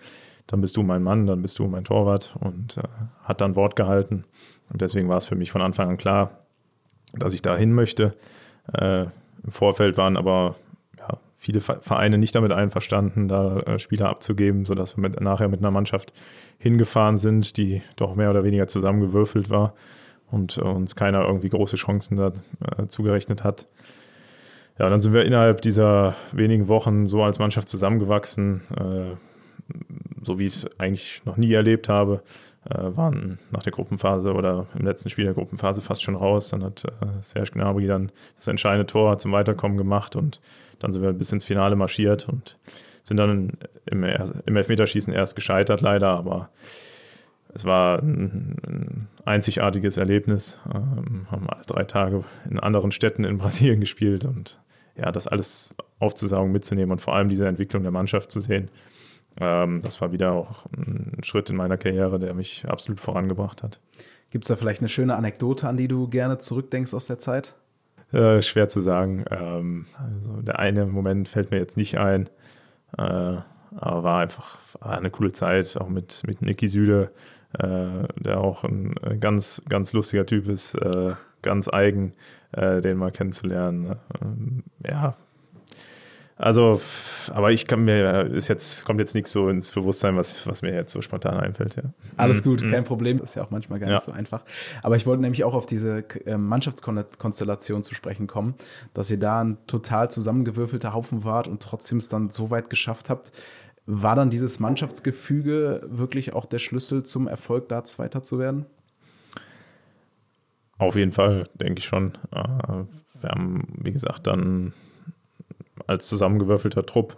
dann bist du mein Mann, dann bist du mein Torwart und äh, hat dann Wort gehalten. Und deswegen war es für mich von Anfang an klar, dass ich da hin möchte. Äh, Im Vorfeld waren aber ja, viele Vereine nicht damit einverstanden, da äh, Spieler abzugeben, sodass wir mit, nachher mit einer Mannschaft hingefahren sind, die doch mehr oder weniger zusammengewürfelt war und äh, uns keiner irgendwie große Chancen da äh, zugerechnet hat. Ja, dann sind wir innerhalb dieser wenigen Wochen so als Mannschaft zusammengewachsen, äh, so wie ich es eigentlich noch nie erlebt habe äh, waren nach der Gruppenphase oder im letzten Spiel der Gruppenphase fast schon raus. Dann hat äh, Serge Gnabry dann das entscheidende Tor zum Weiterkommen gemacht und dann sind wir bis ins Finale marschiert und sind dann im, im Elfmeterschießen erst gescheitert leider, aber es war ein, ein einzigartiges Erlebnis. Ähm, haben alle drei Tage in anderen Städten in Brasilien gespielt und ja, das alles aufzusaugen, mitzunehmen und vor allem diese Entwicklung der Mannschaft zu sehen. Ähm, das war wieder auch ein Schritt in meiner Karriere, der mich absolut vorangebracht hat. Gibt es da vielleicht eine schöne Anekdote, an die du gerne zurückdenkst aus der Zeit? Äh, schwer zu sagen. Ähm, also der eine Moment fällt mir jetzt nicht ein, äh, aber war einfach war eine coole Zeit, auch mit, mit Niki Süde, äh, der auch ein ganz, ganz lustiger Typ ist, äh, ganz eigen, äh, den mal kennenzulernen. Ähm, ja, also, aber ich kann mir, ist jetzt, kommt jetzt nichts so ins Bewusstsein, was, was mir jetzt so spontan einfällt, ja. Alles gut, mhm. kein Problem. Ist ja auch manchmal gar ja. nicht so einfach. Aber ich wollte nämlich auch auf diese äh, Mannschaftskonstellation zu sprechen kommen, dass ihr da ein total zusammengewürfelter Haufen wart und trotzdem es dann so weit geschafft habt, War dann dieses Mannschaftsgefüge wirklich auch der Schlüssel zum Erfolg, da Zweiter zu werden? Auf jeden Fall, denke ich schon. Äh, wir haben, wie gesagt, dann als zusammengewürfelter Trupp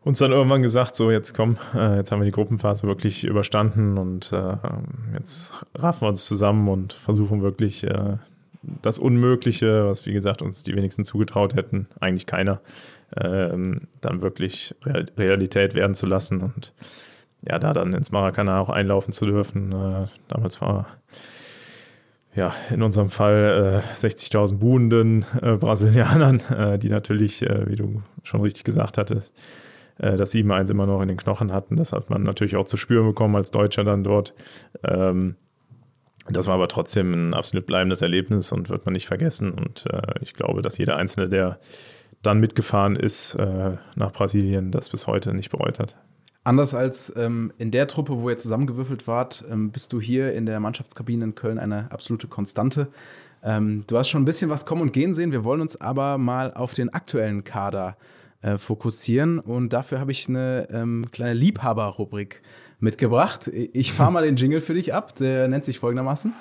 uns dann irgendwann gesagt, so jetzt komm, äh, jetzt haben wir die Gruppenphase wirklich überstanden und äh, jetzt raffen wir uns zusammen und versuchen wirklich das Unmögliche, was wie gesagt uns die wenigsten zugetraut hätten, eigentlich keiner, ähm, dann wirklich Realität werden zu lassen und ja, da dann ins Maracana auch einlaufen zu dürfen. Äh, damals war ja in unserem Fall äh, 60.000 buhenden äh, Brasilianern, äh, die natürlich, äh, wie du schon richtig gesagt hattest, äh, das 7-1 immer noch in den Knochen hatten. Das hat man natürlich auch zu spüren bekommen als Deutscher dann dort. Ähm, das war aber trotzdem ein absolut bleibendes Erlebnis und wird man nicht vergessen. Und ich glaube, dass jeder Einzelne, der dann mitgefahren ist äh, nach Brasilien, das bis heute nicht bereut hat. Anders als ähm, in der Truppe, wo ihr zusammengewürfelt wart, ähm, bist du hier in der Mannschaftskabine in Köln eine absolute Konstante. Ähm, du hast schon ein bisschen was kommen und gehen sehen. Wir wollen uns aber mal auf den aktuellen Kader äh, fokussieren. Und dafür habe ich eine ähm, kleine Liebhaber-Rubrik mitgebracht. Ich fahre mal den Jingle für dich ab. Der nennt sich folgendermaßen: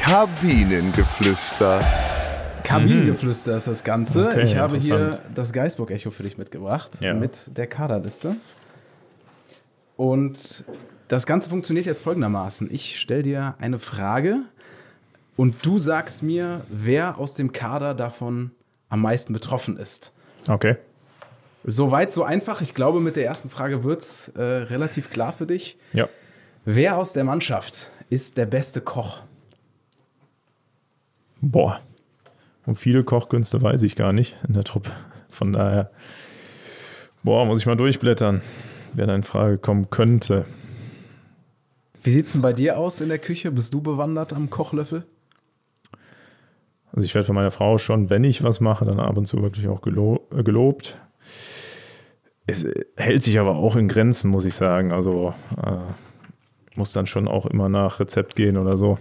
Kabinengeflüster. Kabinengeflüster ist das Ganze. Okay, ich habe hier das Geisburg-Echo für dich mitgebracht ja. mit der Kaderliste. Und das Ganze funktioniert jetzt folgendermaßen. Ich stelle dir eine Frage und du sagst mir, wer aus dem Kader davon am meisten betroffen ist. Okay. Soweit, so einfach. Ich glaube, mit der ersten Frage wird es äh, relativ klar für dich. Ja. Wer aus der Mannschaft ist der beste Koch? Boah. Und viele Kochkünste weiß ich gar nicht in der Truppe. Von daher, boah, muss ich mal durchblättern, wer da in Frage kommen könnte. Wie sieht es denn bei dir aus in der Küche? Bist du bewandert am Kochlöffel? Also ich werde von meiner Frau schon, wenn ich was mache, dann ab und zu wirklich auch gelo äh, gelobt. Es hält sich aber auch in Grenzen, muss ich sagen. Also äh, muss dann schon auch immer nach Rezept gehen oder so.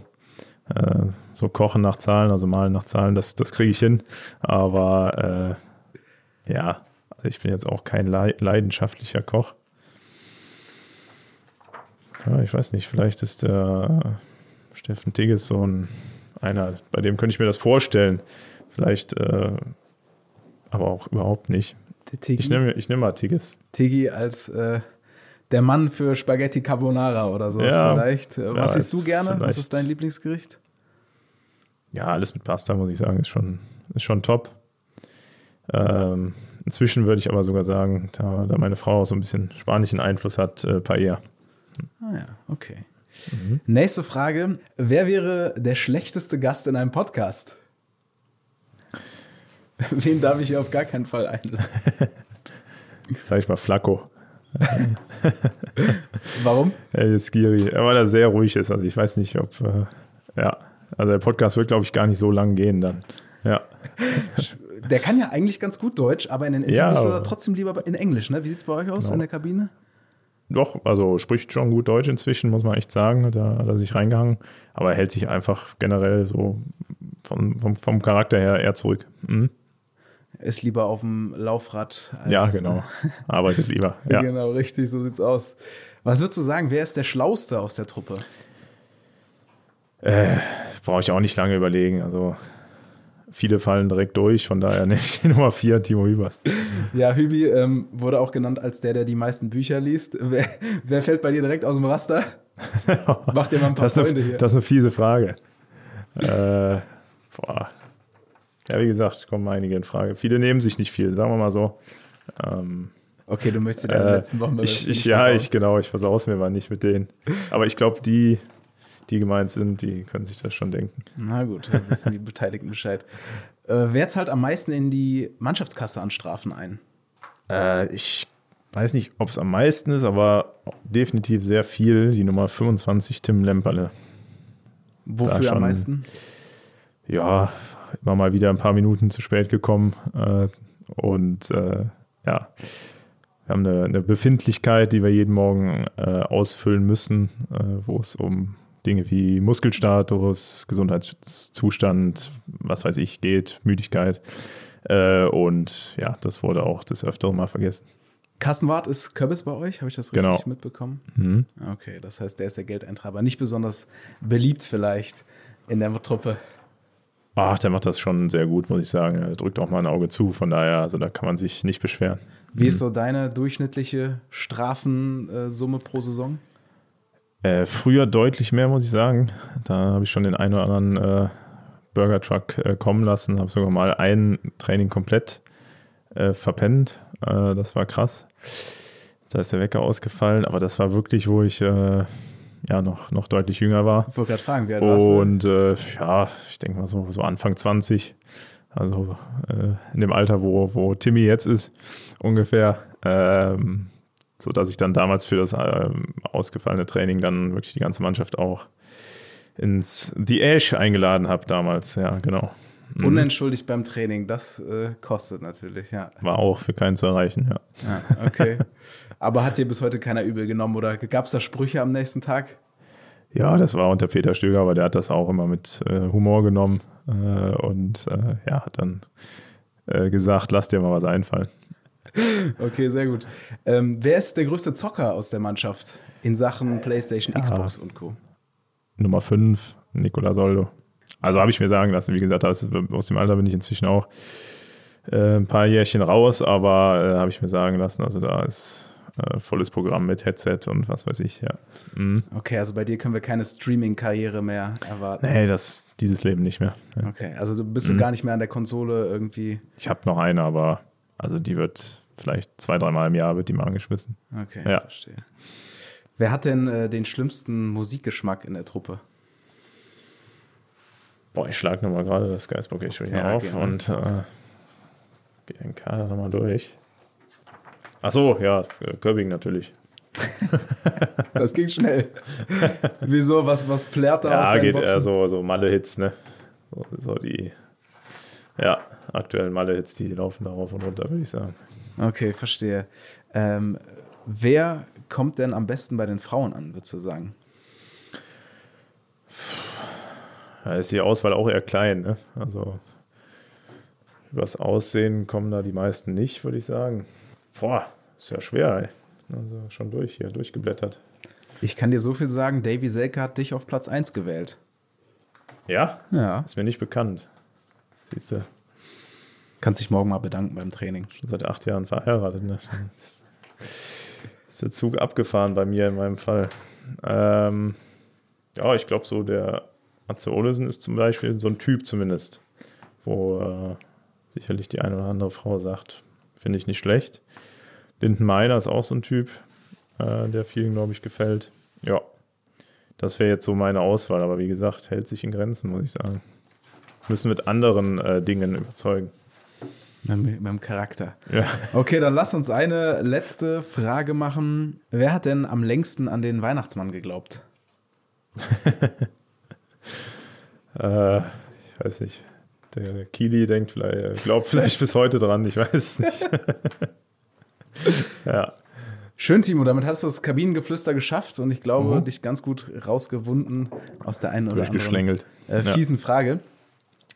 Äh, so kochen nach Zahlen, also malen nach Zahlen, das, das kriege ich hin. Aber äh, ja, ich bin jetzt auch kein leidenschaftlicher Koch. Ja, ich weiß nicht, vielleicht ist der Steffen Tigges so ein einer, bei dem könnte ich mir das vorstellen. Vielleicht, äh, aber auch überhaupt nicht. Ich nehme ich nehm mal Tigges. Tiggi als äh, der Mann für Spaghetti Carbonara oder so ja, vielleicht. Was isst du gerne? Vielleicht. Was ist dein Lieblingsgericht? Ja, alles mit Pasta, muss ich sagen, ist schon, ist schon top. Ähm, inzwischen würde ich aber sogar sagen, da, da, meine Frau so ein bisschen spanischen Einfluss hat, äh, Paella. Ah ja, okay. Mhm. Nächste Frage. Wer wäre der schlechteste Gast in einem Podcast? Wen darf ich hier auf gar keinen Fall einladen? Sag ich mal Flacco. Warum? El Skiri, weil er sehr ruhig ist. Also ich weiß nicht, ob äh, ja, also der Podcast wird, glaube ich, gar nicht so lang gehen dann. Ja. Der kann ja eigentlich ganz gut Deutsch, aber in den Interviews ja, ist er trotzdem lieber in Englisch. Ne? Wie sieht es bei euch aus genau. in der Kabine? Doch, also spricht schon gut Deutsch inzwischen, muss man echt sagen. Da hat er sich reingehangen. Aber er hält sich einfach generell so vom, vom, vom Charakter her eher zurück. Mhm ist lieber auf dem Laufrad. Als, ja, genau. Arbeitet lieber. Ja. genau, richtig, so sieht's aus. Was würdest du sagen, wer ist der Schlauste aus der Truppe? Äh, Brauche ich auch nicht lange überlegen. Also viele fallen direkt durch, von daher nehme ich die Nummer 4, Timo Hübers. Ja, Hübi ähm, wurde auch genannt als der, der die meisten Bücher liest. Wer, wer fällt bei dir direkt aus dem Raster? Macht dir mal ein paar das Freunde eine, hier. Das ist eine fiese Frage. äh, boah, ja, wie gesagt, kommen einige in Frage. Viele nehmen sich nicht viel, sagen wir mal so. Ähm, okay, du möchtest in den äh, letzten Wochen ich, ich Ja, ich genau, ich versaue mir mal nicht mit denen. Aber ich glaube, die, die gemeint sind, die können sich das schon denken. Na gut, dann wissen die Beteiligten Bescheid. Äh, wer zahlt am meisten in die Mannschaftskasse an Strafen ein? Äh, ich weiß nicht, ob es am meisten ist, aber definitiv sehr viel. Die Nummer 25, Tim Lemperle. Wofür schon, am meisten? Ja, immer mal wieder ein paar Minuten zu spät gekommen. Äh, und äh, ja, wir haben eine, eine, Befindlichkeit, die wir jeden Morgen äh, ausfüllen müssen, äh, wo es um Dinge wie Muskelstatus, Gesundheitszustand, was weiß ich, geht, Müdigkeit. Äh, und ja, das wurde auch des Öfteren mal vergessen. Carsten Wart ist Köbbis bei euch, habe ich das richtig Genau. mitbekommen? Mhm. Okay, das heißt, der ist der Geldeintreiber. Nicht besonders beliebt vielleicht in der Truppe. Ach, der macht das schon sehr gut, muss ich sagen. Er drückt auch mal ein Auge zu, von daher, also da kann man sich nicht beschweren. Wie ist so deine durchschnittliche Strafensumme pro Saison? Äh, früher deutlich mehr, muss ich sagen. Da habe ich schon den einen oder anderen äh, Burger Truck äh, kommen lassen, habe sogar mal ein Training komplett äh, verpennt. Äh, das war krass. Da ist der Wecker ausgefallen, aber das war wirklich, wo ich äh, ja noch, noch deutlich jünger war. Ich wollte gerade fragen, warst du? Und äh, ja, ich denke mal so, so Anfang 20. Also äh, in dem Alter, wo, wo Timmy jetzt ist, ungefähr. Ähm, so dass ich dann damals für das ähm, ausgefallene Training dann wirklich die ganze Mannschaft auch ins The Ash eingeladen habe damals. Ja, genau. Mhm. Unentschuldigt beim Training, das äh, kostet natürlich, ja. War auch für keinen zu erreichen, ja. ja okay. Aber hat dir bis heute keiner übel genommen oder gab es da Sprüche am nächsten Tag? Ja, das war unter Peter Stöger, aber der hat das auch immer mit äh, Humor genommen äh, und äh, ja, hat dann äh, gesagt, lass dir mal was einfallen. Okay, sehr gut. Ähm, wer ist der größte Zocker aus der Mannschaft in Sachen PlayStation, Xbox und Co.? Nummer 5, Nicola Soldo. Also habe ich mir sagen lassen, wie gesagt, das, aus dem Alter bin ich inzwischen auch äh, ein paar Jährchen raus, aber äh, habe ich mir sagen lassen, also da ist äh, volles Programm mit Headset und was weiß ich, ja. Mhm. Okay, also bei dir können wir keine Streaming-Karriere mehr erwarten. Nee, das, dieses Leben nicht mehr. Ja. Okay, also du bist du gar nicht mehr an der Konsole irgendwie. Ich habe noch eine, aber also die wird vielleicht zwei, dreimal im Jahr wird die mal angeschmissen. Okay, Ja. verstehe. Wer hat denn äh, den schlimmsten Musikgeschmack in der Truppe? Boah, ich schlage nochmal gerade das Geistbock hier Ja, auf gerne. und äh, gehe den Kader nochmal durch. Ach so, ja, Körbing natürlich. Das ging schnell. Wieso? Was, was plärt da aus Ja, seinen geht Boxen? eher so, so Malle-Hits, ne? So, so die, ja, aktuellen Malle-Hits, die laufen da rauf und runter, würde ich sagen. Okay, verstehe. Ähm, wer kommt denn am besten bei den Frauen an, würdest du sagen? Da ist die Auswahl auch eher klein, ne? Also übers Aussehen kommen da die meisten nicht, würde ich sagen. Boah, ist ja schwer, ey. Also schon durch hier, durchgeblättert. Ich kann dir so viel sagen, Davy Selke hat dich auf Platz 1 gewählt. Ja? Ja. Ist mir nicht bekannt. Siehst du, Kannst dich morgen mal bedanken beim Training. schon seit acht Jahren verheiratet. Ne? Ist, der Zug abgefahren bei mir in meinem Fall. Ähm, ja, ich glaube so, der Atze Olesen ist zum Beispiel so ein Typ zumindest, wo äh, sicherlich die eine oder andere Frau sagt, finde ich nicht schlecht. Linden Meiner ist auch so ein Typ, äh, der vielen, glaube ich, gefällt. Ja, das wäre jetzt so meine Auswahl, aber wie gesagt, hält sich in Grenzen, muss ich sagen. Müssen mit anderen äh, Dingen überzeugen. Mit, mit dem Charakter. Ja. Okay, dann lass uns eine letzte Frage machen. Wer hat denn am längsten an den Weihnachtsmann geglaubt? Äh, ich weiß nicht. Der Kili denkt vielleicht, glaubt vielleicht bis heute dran, ich weiß es nicht. ja. Schön, Timo, damit hast du das Kabinengeflüster geschafft und ich glaube, Mhm. dich ganz gut rausgewunden aus der einen oder anderen äh, Ja. fiesen Frage.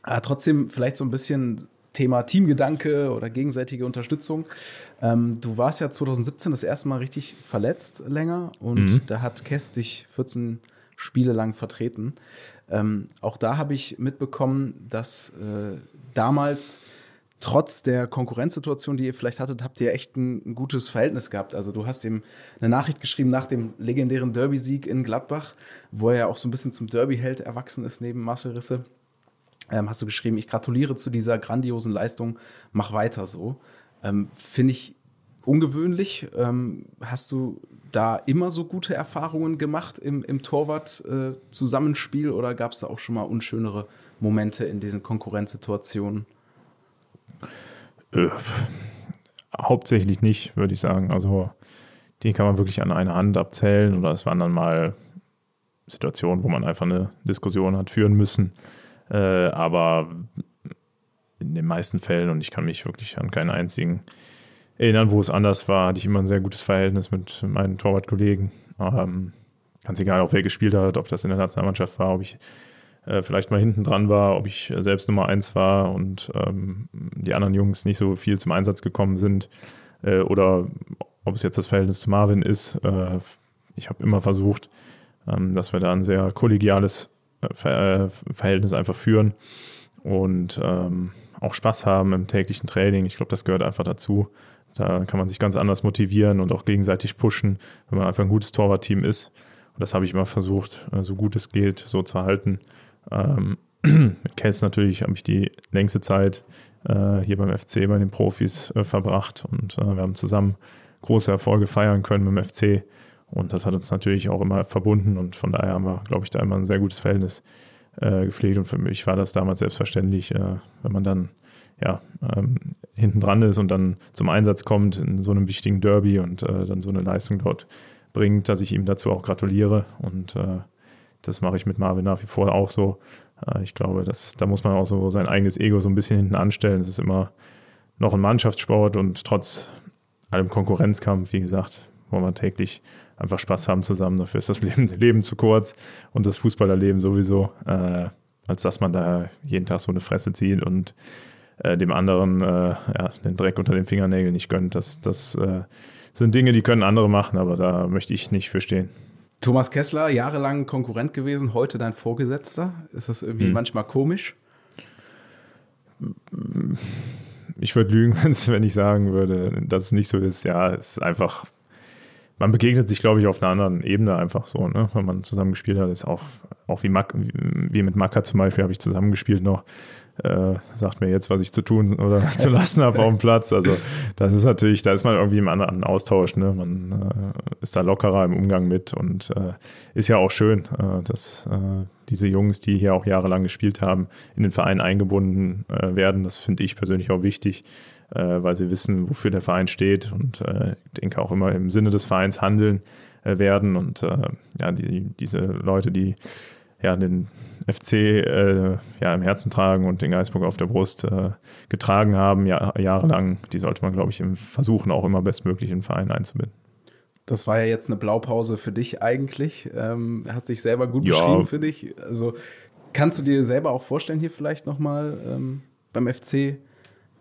Aber trotzdem vielleicht so ein bisschen Thema Teamgedanke oder gegenseitige Unterstützung. Ähm, du warst ja 2017 das erste Mal richtig verletzt länger und Mhm. da hat Kess dich 14 Spiele lang vertreten. Ähm, auch da habe ich mitbekommen, dass äh, damals trotz der Konkurrenzsituation, die ihr vielleicht hattet, habt ihr echt ein, ein gutes Verhältnis gehabt. Also du hast ihm eine Nachricht geschrieben nach dem legendären Derby-Sieg in Gladbach, wo er ja auch so ein bisschen zum Derby-Held erwachsen ist neben Marcel Risse. Ähm, hast du geschrieben, ich gratuliere zu dieser grandiosen Leistung, mach weiter so. Ähm, Finde ich ungewöhnlich. Ähm, hast du da immer so gute Erfahrungen gemacht im, im Torwart-Zusammenspiel oder gab es da auch schon mal unschönere Momente in diesen Konkurrenzsituationen? Äh, hauptsächlich nicht, würde ich sagen. Also die kann man wirklich an einer Hand abzählen oder es waren dann mal Situationen, wo man einfach eine Diskussion hat führen müssen. Äh, aber in den meisten Fällen, und ich kann mich wirklich an keinen einzigen erinnern, wo es anders war, hatte ich immer ein sehr gutes Verhältnis mit meinen Torwartkollegen. Ähm, ganz egal, ob wer gespielt hat, ob das in der Nationalmannschaft war, ob ich äh, vielleicht mal hinten dran war, ob ich selbst Nummer eins war und ähm, die anderen Jungs nicht so viel zum Einsatz gekommen sind. äh, oder ob es jetzt das Verhältnis zu Marvin ist. Äh, ich habe immer versucht, ähm, dass wir da ein sehr kollegiales äh, Ver äh, Verhältnis einfach führen und ähm, auch Spaß haben im täglichen Training. Ich glaube, das gehört einfach dazu. Da kann man sich ganz anders motivieren und auch gegenseitig pushen, wenn man einfach ein gutes Torwartteam ist. Und das habe ich immer versucht, äh, so gut es geht, so zu halten. Ähm, mit Kess natürlich habe ich die längste Zeit äh, hier beim FC bei den Profis äh, verbracht und äh, wir haben zusammen große Erfolge feiern können mit dem FC. Und das hat uns natürlich auch immer verbunden und von daher haben wir, glaube ich, da immer ein sehr gutes Verhältnis äh, gepflegt. Und für mich war das damals selbstverständlich, äh, wenn man dann ja, ähm, hinten dran ist und dann zum Einsatz kommt in so einem wichtigen Derby und äh, dann so eine Leistung dort bringt, dass ich ihm dazu auch gratuliere. Und das mache ich mit Marvin nach wie vor auch so. Äh, ich glaube, dass, da muss man auch so sein eigenes Ego so ein bisschen hinten anstellen. Es ist immer noch ein Mannschaftssport und trotz allem Konkurrenzkampf, wie gesagt, wo man täglich einfach Spaß haben zusammen. Dafür ist das Leben, Leben zu kurz und das Fußballerleben sowieso, äh, als dass man da jeden Tag so eine Fresse zieht und äh, dem anderen äh, ja, den Dreck unter den Fingernägeln nicht gönnt. Das, das äh, sind Dinge, die können andere machen, aber da möchte ich nicht für stehen. Thomas Kessler, jahrelang Konkurrent gewesen, heute dein Vorgesetzter. Ist das irgendwie hm. manchmal komisch? Ich würde lügen, wenn ich sagen würde, dass es nicht so ist. Ja, es ist einfach man begegnet sich, glaube ich, auf einer anderen Ebene einfach so, ne? wenn man zusammen gespielt hat. Ist auch, auch wie, Mack, wie mit Macker zum Beispiel habe ich zusammengespielt noch. Äh, sagt mir jetzt, was ich zu tun oder zu lassen habe auf dem Platz. Also das ist natürlich, da ist man irgendwie im anderen Austausch. Ne? Man äh, ist da lockerer im Umgang mit und äh, ist ja auch schön, äh, dass äh, diese Jungs, die hier auch jahrelang gespielt haben, in den Verein eingebunden werden. Das finde ich persönlich auch wichtig weil sie wissen, wofür der Verein steht und äh, denke auch immer im Sinne des Vereins handeln werden. Und ja, die, diese Leute, die ja den FC äh, ja im Herzen tragen und den Geisburg auf der Brust äh, getragen haben, ja, jahrelang, die sollte man, glaube ich, im versuchen, auch immer bestmöglich in den Verein einzubinden. Das war ja jetzt eine Blaupause für dich eigentlich. Ähm, hast dich selber gut ja. beschrieben für dich. Also kannst du dir selber auch vorstellen, hier vielleicht nochmal ähm, beim FC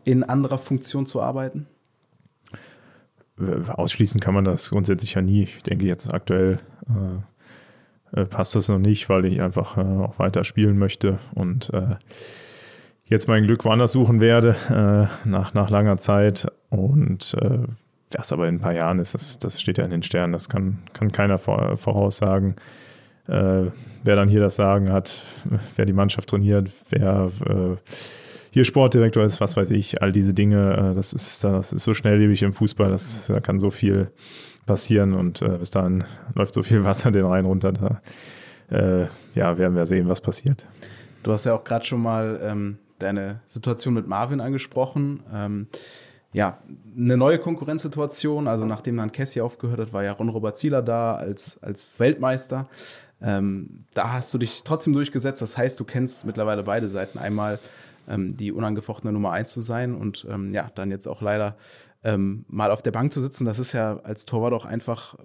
in anderer Funktion zu arbeiten? Äh, ausschließen kann man das grundsätzlich ja nie. Ich denke jetzt aktuell äh, äh, passt das noch nicht, weil ich einfach äh, auch weiter spielen möchte und äh, jetzt mein Glück woanders suchen werde äh, nach, nach langer Zeit und was aber in ein paar Jahren ist, das, das steht ja in den Sternen, das kann, kann keiner voraussagen. wer dann hier das Sagen hat, wer die Mannschaft trainiert, wer hier Sportdirektor ist, was weiß ich, all diese Dinge, äh, das ist, das ist so schnelllebig im Fußball, das, da kann so viel passieren und äh, bis dahin läuft so viel Wasser den Rhein runter. Da äh, ja, werden wir sehen, was passiert. Du hast ja auch gerade schon mal ähm, deine Situation mit Marvin angesprochen. Ähm, ja, eine neue Konkurrenzsituation. Also nachdem dann Cassie aufgehört hat, war ja Ron Robert Zieler da als, als Weltmeister. Ähm, da hast du dich trotzdem durchgesetzt. Das heißt, du kennst mittlerweile beide Seiten. Einmal ähm, die unangefochtene Nummer eins zu sein und ähm, ja, dann jetzt auch leider ähm, mal auf der Bank zu sitzen, das ist ja als Torwart auch einfach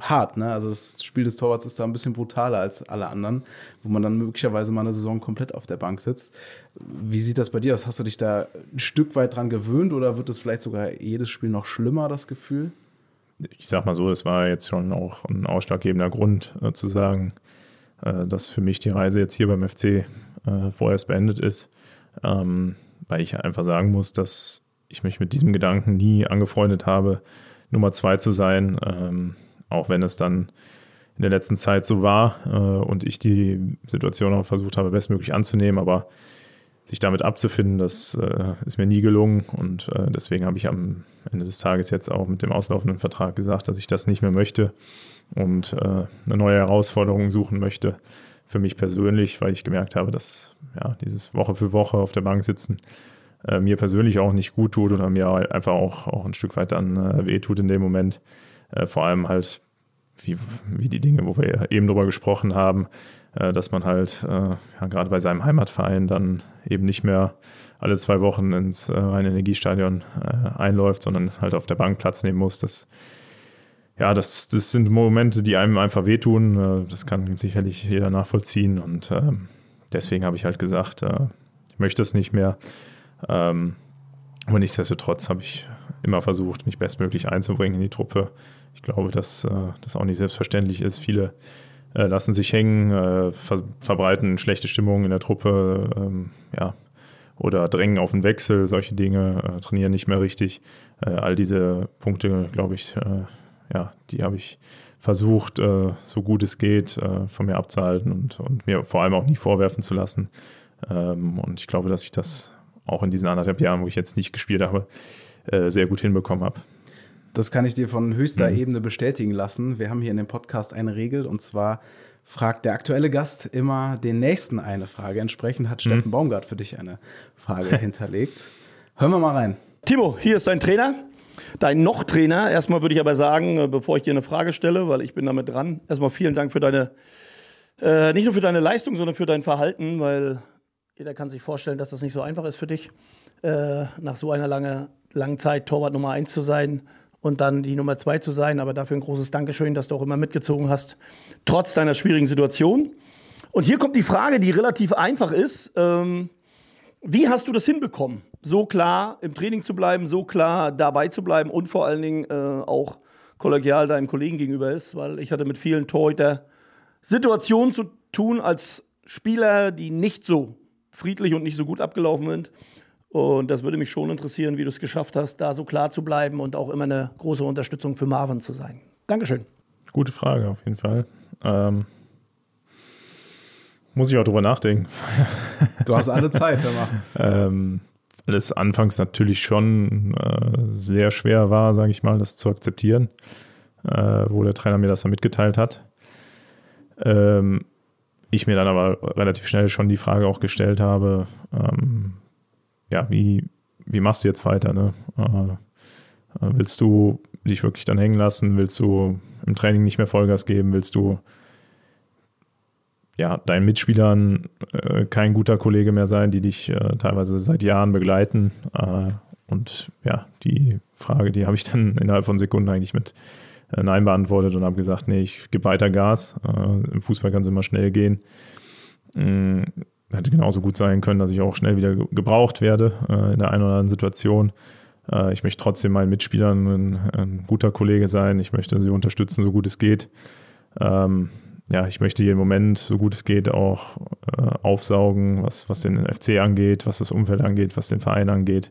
hart, ne? Also das Spiel des Torwarts ist da ein bisschen brutaler als alle anderen, wo man dann möglicherweise mal eine Saison komplett auf der Bank sitzt. Wie sieht das bei dir aus? Hast du dich da ein Stück weit dran gewöhnt oder wird es vielleicht sogar jedes Spiel noch schlimmer, das Gefühl? Ich sag mal so, das war jetzt schon auch ein ausschlaggebender Grund äh, zu sagen, äh, dass für mich die Reise jetzt hier beim FC äh, vorerst beendet ist ähm, weil ich einfach sagen muss, dass ich mich mit diesem Gedanken nie angefreundet habe, Nummer zwei zu sein, ähm, auch wenn es dann in der letzten Zeit so war äh, und ich die Situation auch versucht habe, bestmöglich anzunehmen, aber sich damit abzufinden, das äh, ist mir nie gelungen. Und äh, deswegen habe ich am Ende des Tages jetzt auch mit dem auslaufenden Vertrag gesagt, dass ich das nicht mehr möchte und äh, eine neue Herausforderung suchen möchte für mich persönlich, weil ich gemerkt habe, dass ja, dieses Woche für Woche auf der Bank sitzen äh, mir persönlich auch nicht gut tut oder mir einfach auch, auch ein Stück weit dann äh, weh tut in dem Moment. Äh, vor allem halt wie, wie die Dinge, wo wir eben drüber gesprochen haben, äh, dass man halt äh, ja, gerade bei seinem Heimatverein dann eben nicht mehr alle zwei Wochen ins äh, reine Energiestadion einläuft, sondern halt auf der Bank Platz nehmen muss. Das ja, das, das sind Momente, die einem einfach wehtun. Äh, das kann sicherlich jeder nachvollziehen. Und äh, deswegen habe ich halt gesagt, äh, ich möchte es nicht mehr. Ähm, aber nichtsdestotrotz habe ich immer versucht, mich bestmöglich einzubringen in die Truppe. Ich glaube, dass äh, das auch nicht selbstverständlich ist. Viele äh, lassen sich hängen, äh, ver verbreiten schlechte Stimmung in der Truppe, ähm, ja, oder drängen auf den Wechsel, solche Dinge, äh, trainieren nicht mehr richtig. Äh, all diese Punkte, glaube ich, äh, ja, die habe ich versucht, so gut es geht, von mir abzuhalten und, und mir vor allem auch nie vorwerfen zu lassen. Ähm, und ich glaube, dass ich das auch in diesen anderthalb Jahren, wo ich jetzt nicht gespielt habe, sehr gut hinbekommen habe. Das kann ich dir von höchster mhm. Ebene bestätigen lassen. Wir haben hier in dem Podcast eine Regel und zwar fragt der aktuelle Gast immer den nächsten eine Frage. Entsprechend hat mhm. Steffen Baumgart für dich eine Frage hinterlegt. Hören wir mal rein. Timo, hier ist dein Trainer. Dein Noch-Trainer. Erstmal würde ich aber sagen, äh, bevor ich dir eine Frage stelle, weil ich bin damit dran, erstmal vielen Dank für deine, äh, nicht nur für deine Leistung, sondern für dein Verhalten, weil jeder kann sich vorstellen, dass das nicht so einfach ist für dich, äh, nach so einer lange, langen Zeit Torwart Nummer 1 zu sein und dann die Nummer zwei zu sein. Aber dafür ein großes Dankeschön, dass du auch immer mitgezogen hast, trotz deiner schwierigen Situation. Und hier kommt die Frage, die relativ einfach ist. Ähm, wie hast du das hinbekommen, so klar im Training zu bleiben, so klar dabei zu bleiben und vor allen Dingen äh, auch kollegial deinem Kollegen gegenüber ist? Weil ich hatte mit vielen Torhüter Situationen zu tun als Spieler, die nicht so friedlich und nicht so gut abgelaufen sind. Und das würde mich schon interessieren, wie du es geschafft hast, da so klar zu bleiben und auch immer eine große Unterstützung für Marvin zu sein. Dankeschön. Gute Frage, auf jeden Fall. Ähm, muss ich auch drüber nachdenken. Du hast alle Zeit, hör mal. ähm, weil es anfangs natürlich schon äh, sehr schwer war, sage ich mal, das zu akzeptieren, äh, wo der Trainer mir das dann mitgeteilt hat. Ähm, ich mir dann aber relativ schnell schon die Frage auch gestellt habe, ähm, ja, wie, wie machst du jetzt weiter? Ne? Äh, willst du dich wirklich dann hängen lassen? Willst du im Training nicht mehr Vollgas geben? Willst du ja, deinen Mitspielern äh, kein guter Kollege mehr sein, die dich äh, teilweise seit Jahren begleiten? Äh, und ja, die Frage, die habe ich dann innerhalb von Sekunden eigentlich mit äh, Nein beantwortet und habe gesagt, nee, ich gebe weiter Gas. Äh, Im Fußball kann es immer schnell gehen. Mm, hätte genauso gut sein können, dass ich auch schnell wieder gebraucht werde äh, in der einen oder anderen Situation. Äh, ich möchte trotzdem meinen Mitspielern ein, ein, guter Kollege sein. Ich möchte sie unterstützen, so gut es geht. Ähm, ja, ich möchte jeden Moment, so gut es geht, auch äh, aufsaugen, was, was den FC angeht, was das Umfeld angeht, was den Verein angeht.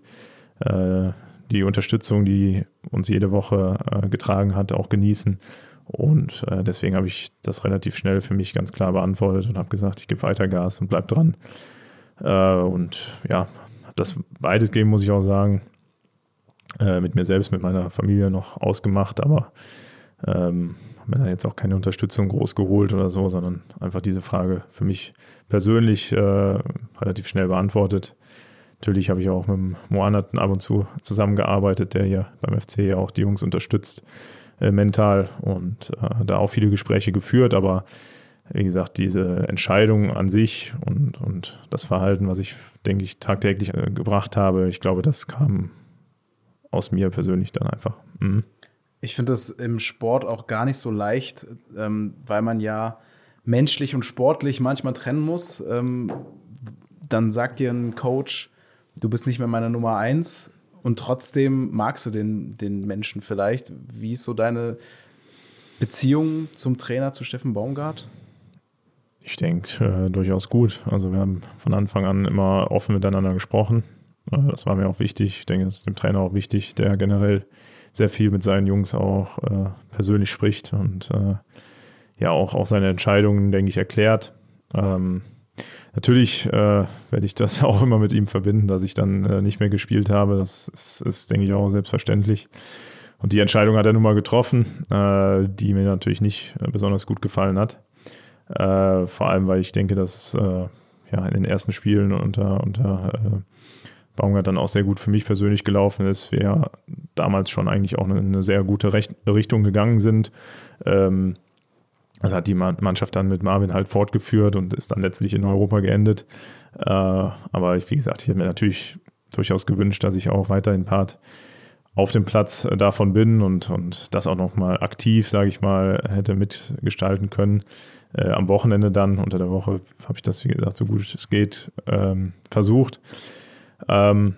Die Unterstützung, die uns jede Woche äh, getragen hat, auch genießen und äh, deswegen habe ich das relativ schnell für mich ganz klar beantwortet und habe gesagt, ich gebe weiter Gas und bleib dran. Äh, und ja, das beides geben, muss ich auch sagen, äh, mit mir selbst, mit meiner Familie noch ausgemacht, aber ähm, habe mir da jetzt auch keine Unterstützung groß geholt oder so, sondern einfach diese Frage für mich persönlich äh, relativ schnell beantwortet. Natürlich habe ich auch mit Moanat ab und zu zusammengearbeitet, der hier beim FC auch die Jungs unterstützt äh, mental und äh, da auch viele Gespräche geführt, aber wie gesagt, diese Entscheidung an sich und, und das Verhalten, was ich, denke ich, tagtäglich äh, gebracht habe, ich glaube, das kam aus mir persönlich dann einfach. Mhm. Ich finde das im Sport auch gar nicht so leicht, ähm, weil man ja menschlich und sportlich manchmal trennen muss. Ähm, dann sagt dir ein Coach, du bist nicht mehr meine Nummer eins und trotzdem magst du den, den Menschen vielleicht. Wie ist so deine Beziehung zum Trainer, zu Steffen Baumgart? Ich denke, äh, durchaus gut. Also wir haben von Anfang an immer offen miteinander gesprochen. Äh, das war mir auch wichtig. Ich denke, das ist dem Trainer auch wichtig, der generell sehr viel mit seinen Jungs auch äh, persönlich spricht und äh, ja auch, auch seine Entscheidungen, denke ich, erklärt. Ähm, Natürlich äh, werde ich das auch immer mit ihm verbinden, dass ich dann äh, nicht mehr gespielt habe. Das ist, ist, denke ich, auch selbstverständlich. Und die Entscheidung hat er nun mal getroffen, äh, die mir natürlich nicht äh, besonders gut gefallen hat. Äh, vor allem, weil ich denke, dass äh, ja, in den ersten Spielen unter, unter Baumgart dann auch sehr gut für mich persönlich gelaufen ist. Wir damals schon eigentlich auch eine, eine sehr gute Recht Richtung gegangen sind. Ähm, das hat die Mannschaft dann mit Marvin halt fortgeführt und ist dann letztlich in Europa geendet. Äh, aber wie gesagt, ich hätte mir natürlich durchaus gewünscht, dass ich auch weiterhin Part auf dem Platz äh, davon bin und, und das auch nochmal aktiv, sage ich mal, hätte mitgestalten können. Äh, am Wochenende dann, unter der Woche, habe ich das, wie gesagt, so gut es geht, ähm, versucht. Ähm,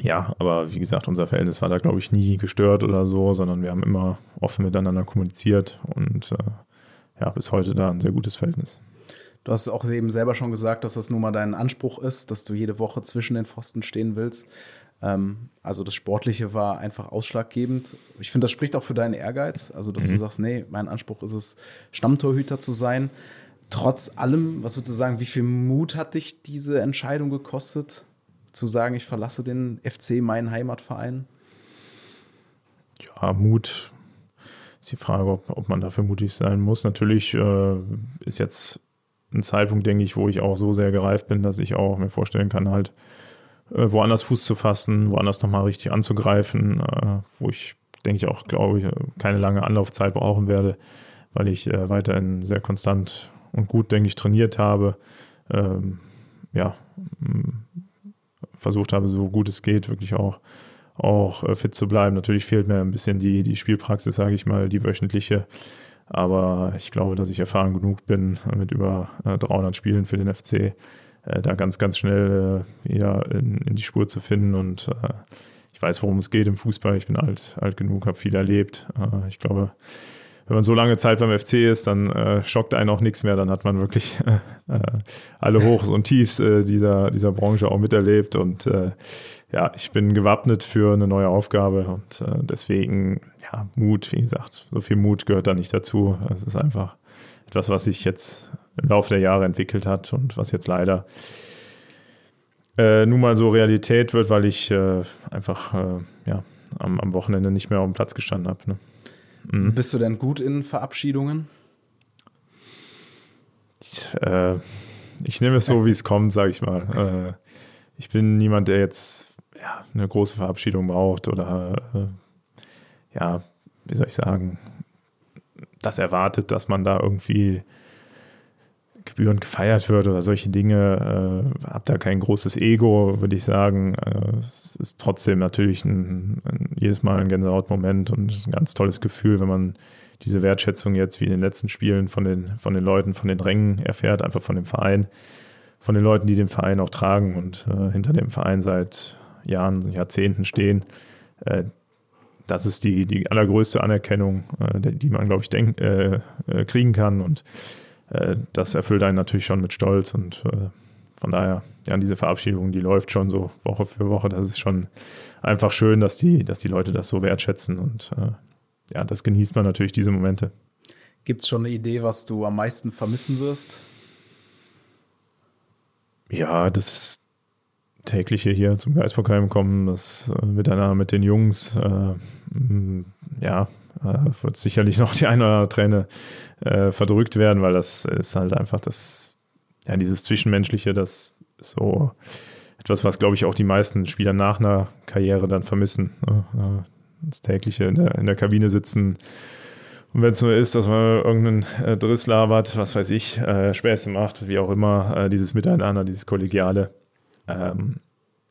ja, aber wie gesagt, unser Verhältnis war da, glaube ich, nie gestört oder so, sondern wir haben immer offen miteinander kommuniziert und äh, ja, bis heute da ein sehr gutes Verhältnis. Du hast auch eben selber schon gesagt, dass das nun mal dein Anspruch ist, dass du jede Woche zwischen den Pfosten stehen willst. Ähm, also das Sportliche war einfach ausschlaggebend. Ich finde, das spricht auch für deinen Ehrgeiz. Also, dass mhm. du sagst, nee, mein Anspruch ist es, Stammtorhüter zu sein. Trotz allem, was würdest du sagen, wie viel Mut hat dich diese Entscheidung gekostet, zu sagen, ich verlasse den FC, meinen Heimatverein? Ja, Mut ist die Frage, ob, ob man dafür mutig sein muss. Natürlich äh, ist jetzt ein Zeitpunkt, denke ich, wo ich auch so sehr gereift bin, dass ich auch mir vorstellen kann, halt äh, woanders Fuß zu fassen, woanders nochmal richtig anzugreifen, äh, wo ich, denke ich, auch, glaube ich, keine lange Anlaufzeit brauchen werde, weil ich äh, weiterhin sehr konstant und gut, denke ich, trainiert habe. Ähm, ja, versucht habe, so gut es geht, wirklich auch, auch äh, fit zu bleiben. Natürlich fehlt mir ein bisschen die, die Spielpraxis, sage ich mal, die wöchentliche. Aber ich glaube, dass ich erfahren genug bin mit über 300 äh, Spielen für den FC, äh, da ganz, ganz schnell wieder in, in, die Spur zu finden. Und ich weiß, worum es geht im Fußball. Ich bin alt, alt genug, habe viel erlebt. Ich glaube, wenn man so lange Zeit beim FC ist, dann äh, schockt einen auch nichts mehr. Dann hat man wirklich äh, alle Hochs und Tiefs dieser, dieser Branche auch miterlebt. Und ja, ich bin gewappnet für eine neue Aufgabe. Und deswegen, ja, Mut, wie gesagt, so viel Mut gehört da nicht dazu. Es ist einfach etwas, was sich jetzt im Laufe der Jahre entwickelt hat und was jetzt leider äh, nun mal so Realität wird, weil ich äh, einfach äh, ja, am, am, Wochenende nicht mehr auf dem Platz gestanden habe. Ne? Mhm. Bist du denn gut in Verabschiedungen? Ich, äh, ich nehme es so, wie es kommt, sage ich mal. Äh, ich bin niemand, der jetzt ja, eine große Verabschiedung braucht oder äh, ja, wie soll ich sagen, das erwartet, dass man da irgendwie gebührend gefeiert wird oder solche Dinge. Äh, hab da kein großes Ego, würde ich sagen. Äh, es ist trotzdem natürlich ein, ein, jedes Mal ein Gänsehautmoment und ein ganz tolles Gefühl, wenn man diese Wertschätzung jetzt wie in den letzten Spielen von den, von den Leuten, von den Rängen erfährt, einfach von dem Verein, von den Leuten, die den Verein auch tragen und äh, hinter dem Verein seit Jahren, Jahrzehnten stehen. Äh, das ist die, die allergrößte Anerkennung, äh, die man, glaube ich, denk, äh, äh, kriegen kann. Und äh, das erfüllt einen natürlich schon mit Stolz und äh, von daher, ja, diese Verabschiedung, die läuft schon so Woche für Woche. Das ist schon einfach schön, dass die, dass die Leute das so wertschätzen und äh, ja, das genießt man natürlich, diese Momente. Gibt es schon eine Idee, was du am meisten vermissen wirst? Ja, das tägliche hier zum Geisbockheim kommen, das äh, miteinander mit den Jungs, äh, ja, äh, wird sicherlich noch die eine oder andere Träne äh, verdrückt werden, weil das ist halt einfach das, ja, dieses Zwischenmenschliche, das ist so etwas, was, glaube ich, auch die meisten Spieler nach einer Karriere dann vermissen. Ne? Das tägliche in der, in der Kabine sitzen. Und wenn es nur ist, dass man irgendeinen äh, Driss labert, was weiß ich, äh, Späße macht, wie auch immer, äh, dieses Miteinander, dieses Kollegiale, ähm,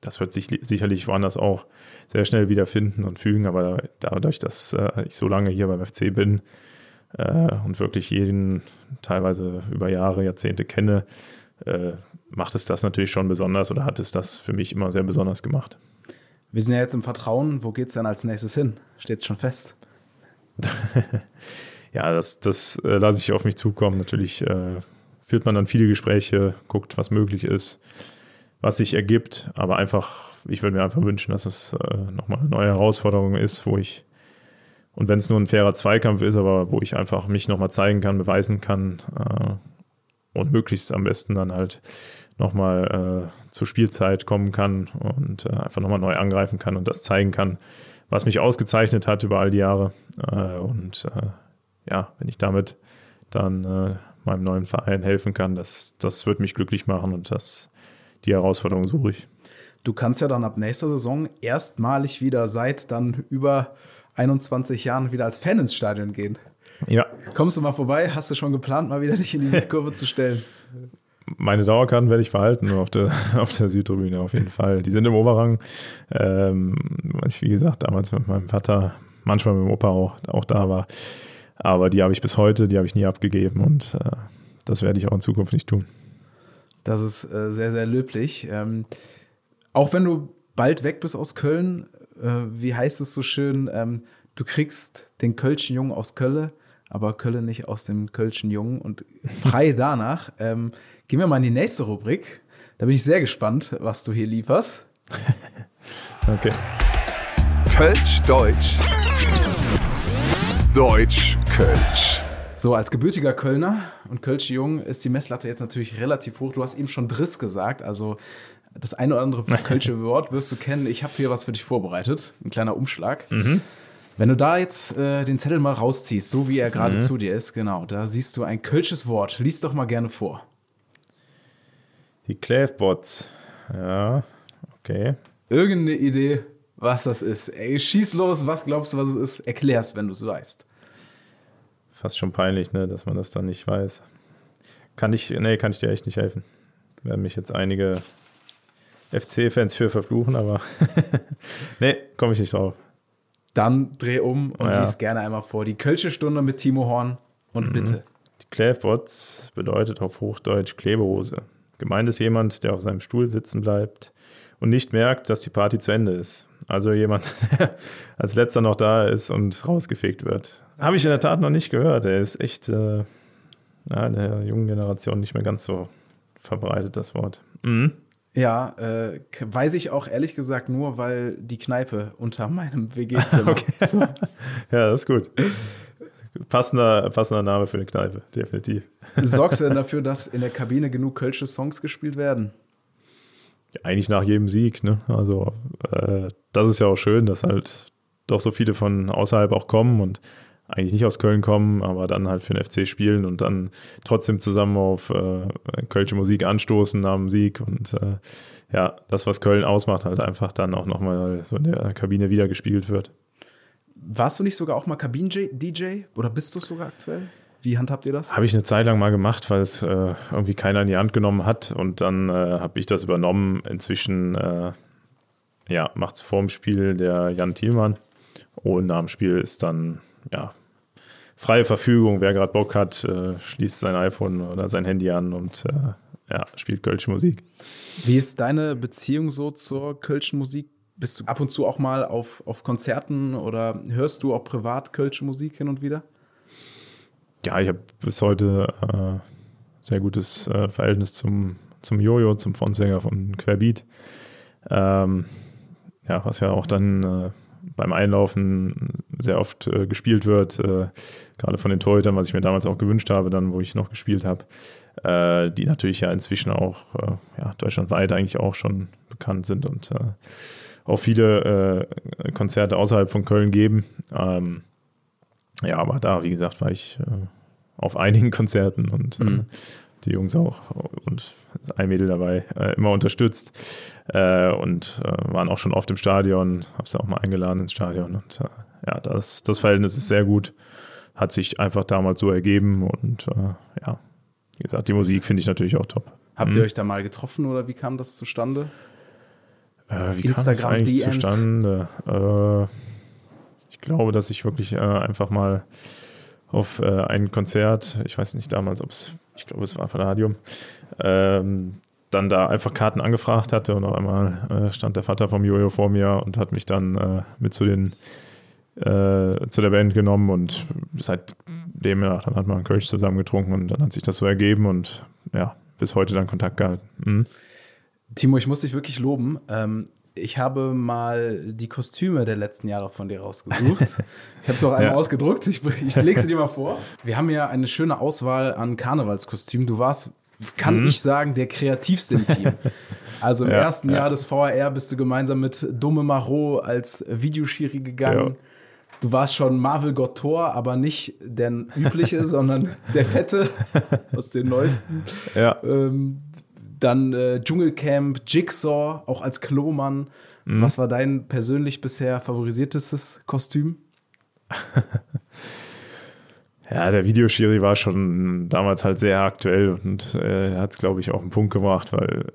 das wird sich sicherlich woanders auch sehr schnell wiederfinden und fügen, aber dadurch, dass äh, ich so lange hier beim FC bin äh, und wirklich jeden teilweise über Jahre, Jahrzehnte kenne, äh, macht es das natürlich schon besonders oder hat es das für mich immer sehr besonders gemacht. Wir sind ja jetzt im Vertrauen. Wo geht es denn als nächstes hin? Steht es schon fest? ja, das, das äh, lasse ich auf mich zukommen. Natürlich äh, führt man dann viele Gespräche, guckt, was möglich ist was sich ergibt. Aber einfach, ich würde mir einfach wünschen, dass es äh, nochmal eine neue Herausforderung ist, wo ich, und wenn es nur ein fairer Zweikampf ist, aber wo ich einfach mich nochmal zeigen kann, beweisen kann äh, und möglichst am besten dann halt nochmal äh, zur Spielzeit kommen kann und äh, einfach nochmal neu angreifen kann und das zeigen kann, was mich ausgezeichnet hat über all die Jahre. Äh, und äh, ja, wenn ich damit dann äh, meinem neuen Verein helfen kann, das, das wird mich glücklich machen und das die Herausforderung suche ich. Du kannst ja dann ab nächster Saison erstmalig wieder seit dann über 21 Jahren wieder als Fan ins Stadion gehen. Ja. Kommst du mal vorbei? Hast du schon geplant, mal wieder dich in diese Kurve zu stellen? Meine Dauerkarten werde ich behalten auf der, auf der Südtribüne auf jeden Fall. Die sind im Oberrang. Ähm, ich, wie gesagt, damals mit meinem Vater, manchmal mit dem Opa auch, auch da war. Aber die habe ich bis heute, die habe ich nie abgegeben und äh, das werde ich auch in Zukunft nicht tun. Das ist äh, sehr, sehr löblich. Ähm, auch wenn du bald weg bist aus Köln, äh, wie heißt es so schön, ähm, du kriegst den Kölschen Jungen aus Kölle, aber Kölle nicht aus dem Kölschen Jungen. Und frei danach ähm, gehen wir mal in die nächste Rubrik. Da bin ich sehr gespannt, was du hier lieferst. Okay. Kölsch, Deutsch. Deutsch, Kölsch. So, als gebürtiger Kölner und Kölsche Jung ist die Messlatte jetzt natürlich relativ hoch. Du hast eben schon Driss gesagt, also das eine oder andere Kölsche Wort wirst du kennen. Ich habe hier was für dich vorbereitet, ein kleiner Umschlag. Wenn du da jetzt äh, den Zettel mal rausziehst, so wie er gerade zu dir ist, genau, da siehst du ein Kölsches Wort. Lies doch mal gerne vor. Die Clavebots. Ja, okay. Irgendeine Idee, was das ist. Ey, schieß los, was glaubst du, was es ist? Erklär's, wenn du es weißt. Fast schon peinlich, ne, dass man das dann nicht weiß. Kann ich, nee, kann ich dir echt nicht helfen. Werden mich jetzt einige FC-Fans für verfluchen, aber nee, komme ich nicht drauf. Dann dreh um und Ja. lies gerne einmal vor. Die Kölsche Stunde mit Timo Horn und bitte. Die Clavebots bedeutet auf Hochdeutsch Klebehose. Gemeint ist jemand, der auf seinem Stuhl sitzen bleibt und nicht merkt, dass die Party zu Ende ist. Also jemand, der als letzter noch da ist und rausgefegt wird. Habe ich in der Tat noch nicht gehört. Er ist echt äh, ja, in der jungen Generation nicht mehr ganz so verbreitet, das Wort. Mhm. Ja, äh, weiß ich auch ehrlich gesagt nur, weil die Kneipe unter meinem WG-Zimmer. so, Ja, das ist gut. Passender, passender Name für eine Kneipe, definitiv. sorgst du denn dafür, dass in der Kabine genug Kölsche Songs gespielt werden? Eigentlich nach jedem Sieg, ne? Also äh, das ist ja auch schön, dass halt doch so viele von außerhalb auch kommen und eigentlich nicht aus Köln kommen, aber dann halt für den FC spielen und dann trotzdem zusammen auf äh, kölsche Musik anstoßen nach dem Sieg und äh, ja, das, was Köln ausmacht, halt einfach dann auch nochmal so in der Kabine wieder gespielt wird. Warst du nicht sogar auch mal Kabinen-DJ? Oder bist du es sogar aktuell? Wie handhabt ihr das? Habe ich eine Zeit lang mal gemacht, weil es äh, irgendwie keiner in die Hand genommen hat und dann äh, habe ich das übernommen. Inzwischen äh, ja, macht es vorm Spiel der Jan Thielmann und nach dem Spiel ist dann ja freie Verfügung. Wer gerade Bock hat, äh, schließt sein iPhone oder sein Handy an und äh, ja, spielt Kölsche Musik. Wie ist deine Beziehung so zur Kölschen Musik? Bist du ab und zu auch mal auf, auf Konzerten oder hörst du auch privat Kölsche Musik hin und wieder? Ja, ich habe bis heute äh, sehr gutes äh, Verhältnis zum, zum Jojo, zum Frontsänger von Querbeat. Ähm, ja, was ja auch dann äh, beim Einlaufen sehr oft äh, gespielt wird, äh, gerade von den Torhütern, was ich mir damals auch gewünscht habe, dann, wo ich noch gespielt habe, äh, die natürlich ja inzwischen auch äh, ja, deutschlandweit eigentlich auch schon bekannt sind und äh, auch viele äh, Konzerte außerhalb von Köln geben. Ähm, ja, aber da, wie gesagt, war ich auf einigen Konzerten und äh, die Jungs auch und ein Mädel dabei äh, immer unterstützt äh, und äh, waren auch schon oft im Stadion, habe sie auch mal eingeladen ins Stadion und äh, ja, das, das Verhältnis ist sehr gut, hat sich einfach damals so ergeben und äh, ja, wie gesagt, die Musik finde ich natürlich auch top. Habt Mhm. ihr euch da mal getroffen oder wie kam das zustande? Äh, wie Instagram kam das eigentlich DMs? zustande? Ich glaube, dass ich wirklich einfach mal auf ein Konzert, ich weiß nicht damals, ob es, ich glaube, es war Palladium, ähm, dann da einfach Karten angefragt hatte und auf einmal äh, stand der Vater vom Jojo vor mir und hat mich dann äh, mit zu den äh, zu der Band genommen und seitdem ja, dann hat man Kölsch zusammen getrunken und dann hat sich das so ergeben und ja, bis heute dann Kontakt gehalten. Mhm. Timo, ich muss dich wirklich loben. Ähm, ich habe mal die Kostüme der letzten Jahre von dir rausgesucht. ich habe es auch einmal Ja. ausgedruckt. Ich, ich lege sie dir mal vor. Wir haben ja eine schöne Auswahl an Karnevalskostümen. Du warst, kann ich sagen, der kreativste im Team. Also im Mhm. Ja, ersten ja. Jahr des VAR bist du gemeinsam mit Dumme Marot als Videoschiri gegangen. Du warst schon Marvel Got Thor, aber nicht der übliche, sondern der Fette aus den neuesten. Ja. Ähm, dann äh, Dschungelcamp, Jigsaw, auch als Klomann. Mhm. Was war dein persönlich bisher favorisiertestes Kostüm? Ja, der Videoschiri war schon damals halt sehr aktuell und äh, hat es, glaube ich, auf den Punkt gebracht, weil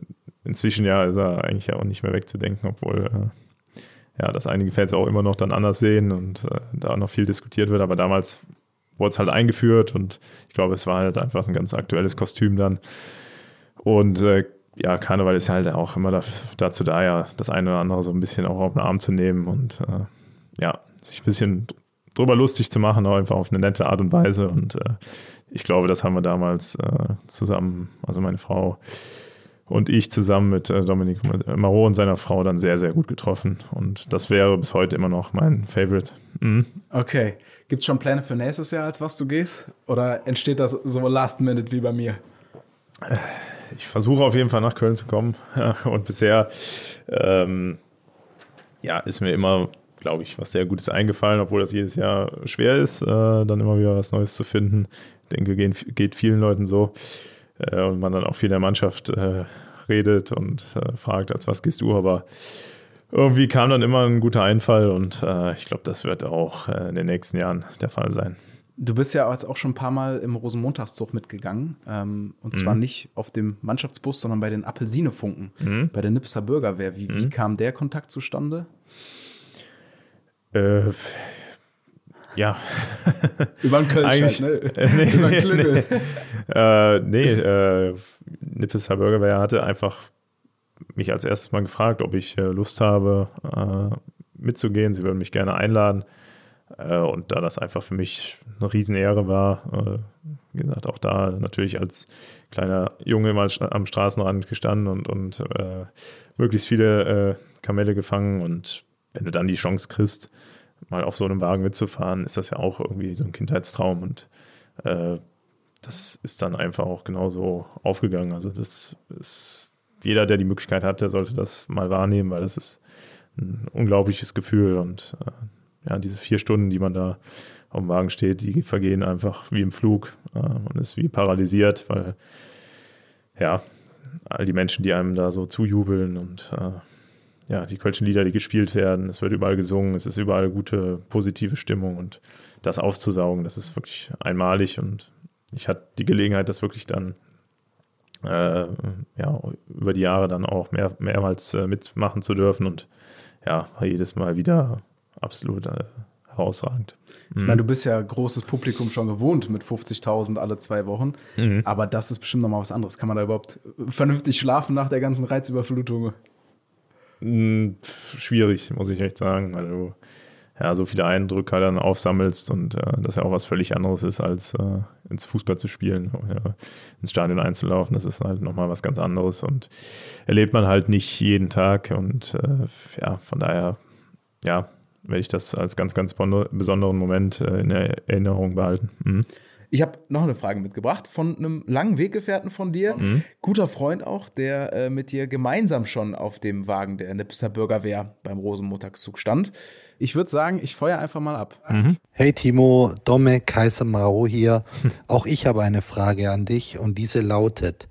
inzwischen ja ist er eigentlich ja auch nicht mehr wegzudenken, obwohl äh, ja, das einige Fans auch immer noch dann anders sehen und äh, da noch viel diskutiert wird. Aber damals wurde es halt eingeführt und ich glaube, es war halt einfach ein ganz aktuelles Kostüm dann. Und äh, ja, Karneval ist halt auch immer dazu da, ja, das eine oder andere so ein bisschen auch auf den Arm zu nehmen und äh, ja, sich ein bisschen drüber lustig zu machen, aber einfach auf eine nette Art und Weise. Und äh, ich glaube, das haben wir damals äh, zusammen, also meine Frau und ich zusammen mit äh, Dominik Marot und seiner Frau dann sehr, sehr gut getroffen. Und das wäre bis heute immer noch mein Favorite. Mhm. Okay. Gibt es schon Pläne für nächstes Jahr, als was du gehst? Oder entsteht das so last minute wie bei mir? Ich versuche auf jeden Fall nach Köln zu kommen. und bisher ähm, ja, ist mir immer glaube ich, was sehr Gutes eingefallen, obwohl das jedes Jahr schwer ist, äh, dann immer wieder was Neues zu finden. Ich denke, gehen, geht vielen Leuten so. Äh, und man dann auch viel in der Mannschaft äh, redet und äh, fragt, als was gehst du, aber irgendwie kam dann immer ein guter Einfall und äh, ich glaube, das wird auch äh, in den nächsten Jahren der Fall sein. Du bist ja jetzt auch schon ein paar Mal im Rosenmontagszug mitgegangen. Ähm, und zwar mhm. nicht auf dem Mannschaftsbus, sondern bei den Apelsinefunken, mhm. bei der Nipser Bürgerwehr. Wie, wie mhm. kam der Kontakt zustande? Äh, ja. Über den Köln, Eigentlich, ne? Äh, nee, Über den Klüngel. Nee, äh, nee äh, Nippes Burgerwehr hatte einfach mich als erstes mal gefragt, ob ich äh, Lust habe, äh, mitzugehen. Sie würden mich gerne einladen. Äh, und da das einfach für mich eine Riesenehre war, äh, wie gesagt, auch da natürlich als kleiner Junge mal am Straßenrand gestanden und, und äh, möglichst viele Kamelle gefangen. Und wenn du dann die Chance kriegst, mal auf so einem Wagen mitzufahren, ist das ja auch irgendwie so ein Kindheitstraum. Und äh, das ist dann einfach auch genauso aufgegangen. Also das ist jeder, der die Möglichkeit hat, der sollte das mal wahrnehmen, weil das ist ein unglaubliches Gefühl. Und äh, ja, diese vier Stunden, die man da auf dem Wagen steht, die vergehen einfach wie im Flug. Äh, man ist wie paralysiert, weil ja, all die Menschen, die einem da so zujubeln und äh, ja, die kölschen Lieder, die gespielt werden, es wird überall gesungen, es ist überall gute, positive Stimmung und das aufzusaugen, das ist wirklich einmalig und ich hatte die Gelegenheit, das wirklich dann äh, ja, über die Jahre dann auch mehr, mehrmals äh, mitmachen zu dürfen und ja, jedes Mal wieder absolut äh, herausragend. Ich meine, du bist ja großes Publikum schon gewohnt mit 50.000 alle zwei Wochen, mhm. aber das ist bestimmt nochmal was anderes. Kann man da überhaupt vernünftig schlafen nach der ganzen Reizüberflutung? Hm, schwierig, muss ich echt sagen, weil du ja so viele Eindrücke dann aufsammelst und äh, das ja auch was völlig anderes ist, als äh, ins Fußball zu spielen, ja, ins Stadion einzulaufen. Das ist halt nochmal was ganz anderes und erlebt man halt nicht jeden Tag und äh, ja, von daher, ja, werde ich das als ganz, ganz besonderen Moment äh, in Erinnerung behalten. Mhm. Ich habe noch eine Frage mitgebracht von einem langen Weggefährten von dir, mhm. guter Freund auch, der äh, mit dir gemeinsam schon auf dem Wagen der Nipser Bürgerwehr beim Rosenmontagszug stand. Ich würde sagen, ich feuer einfach mal ab. Mhm. Hey Timo, Domme Kaiser Maro hier. Auch ich habe eine Frage an dich und diese lautet: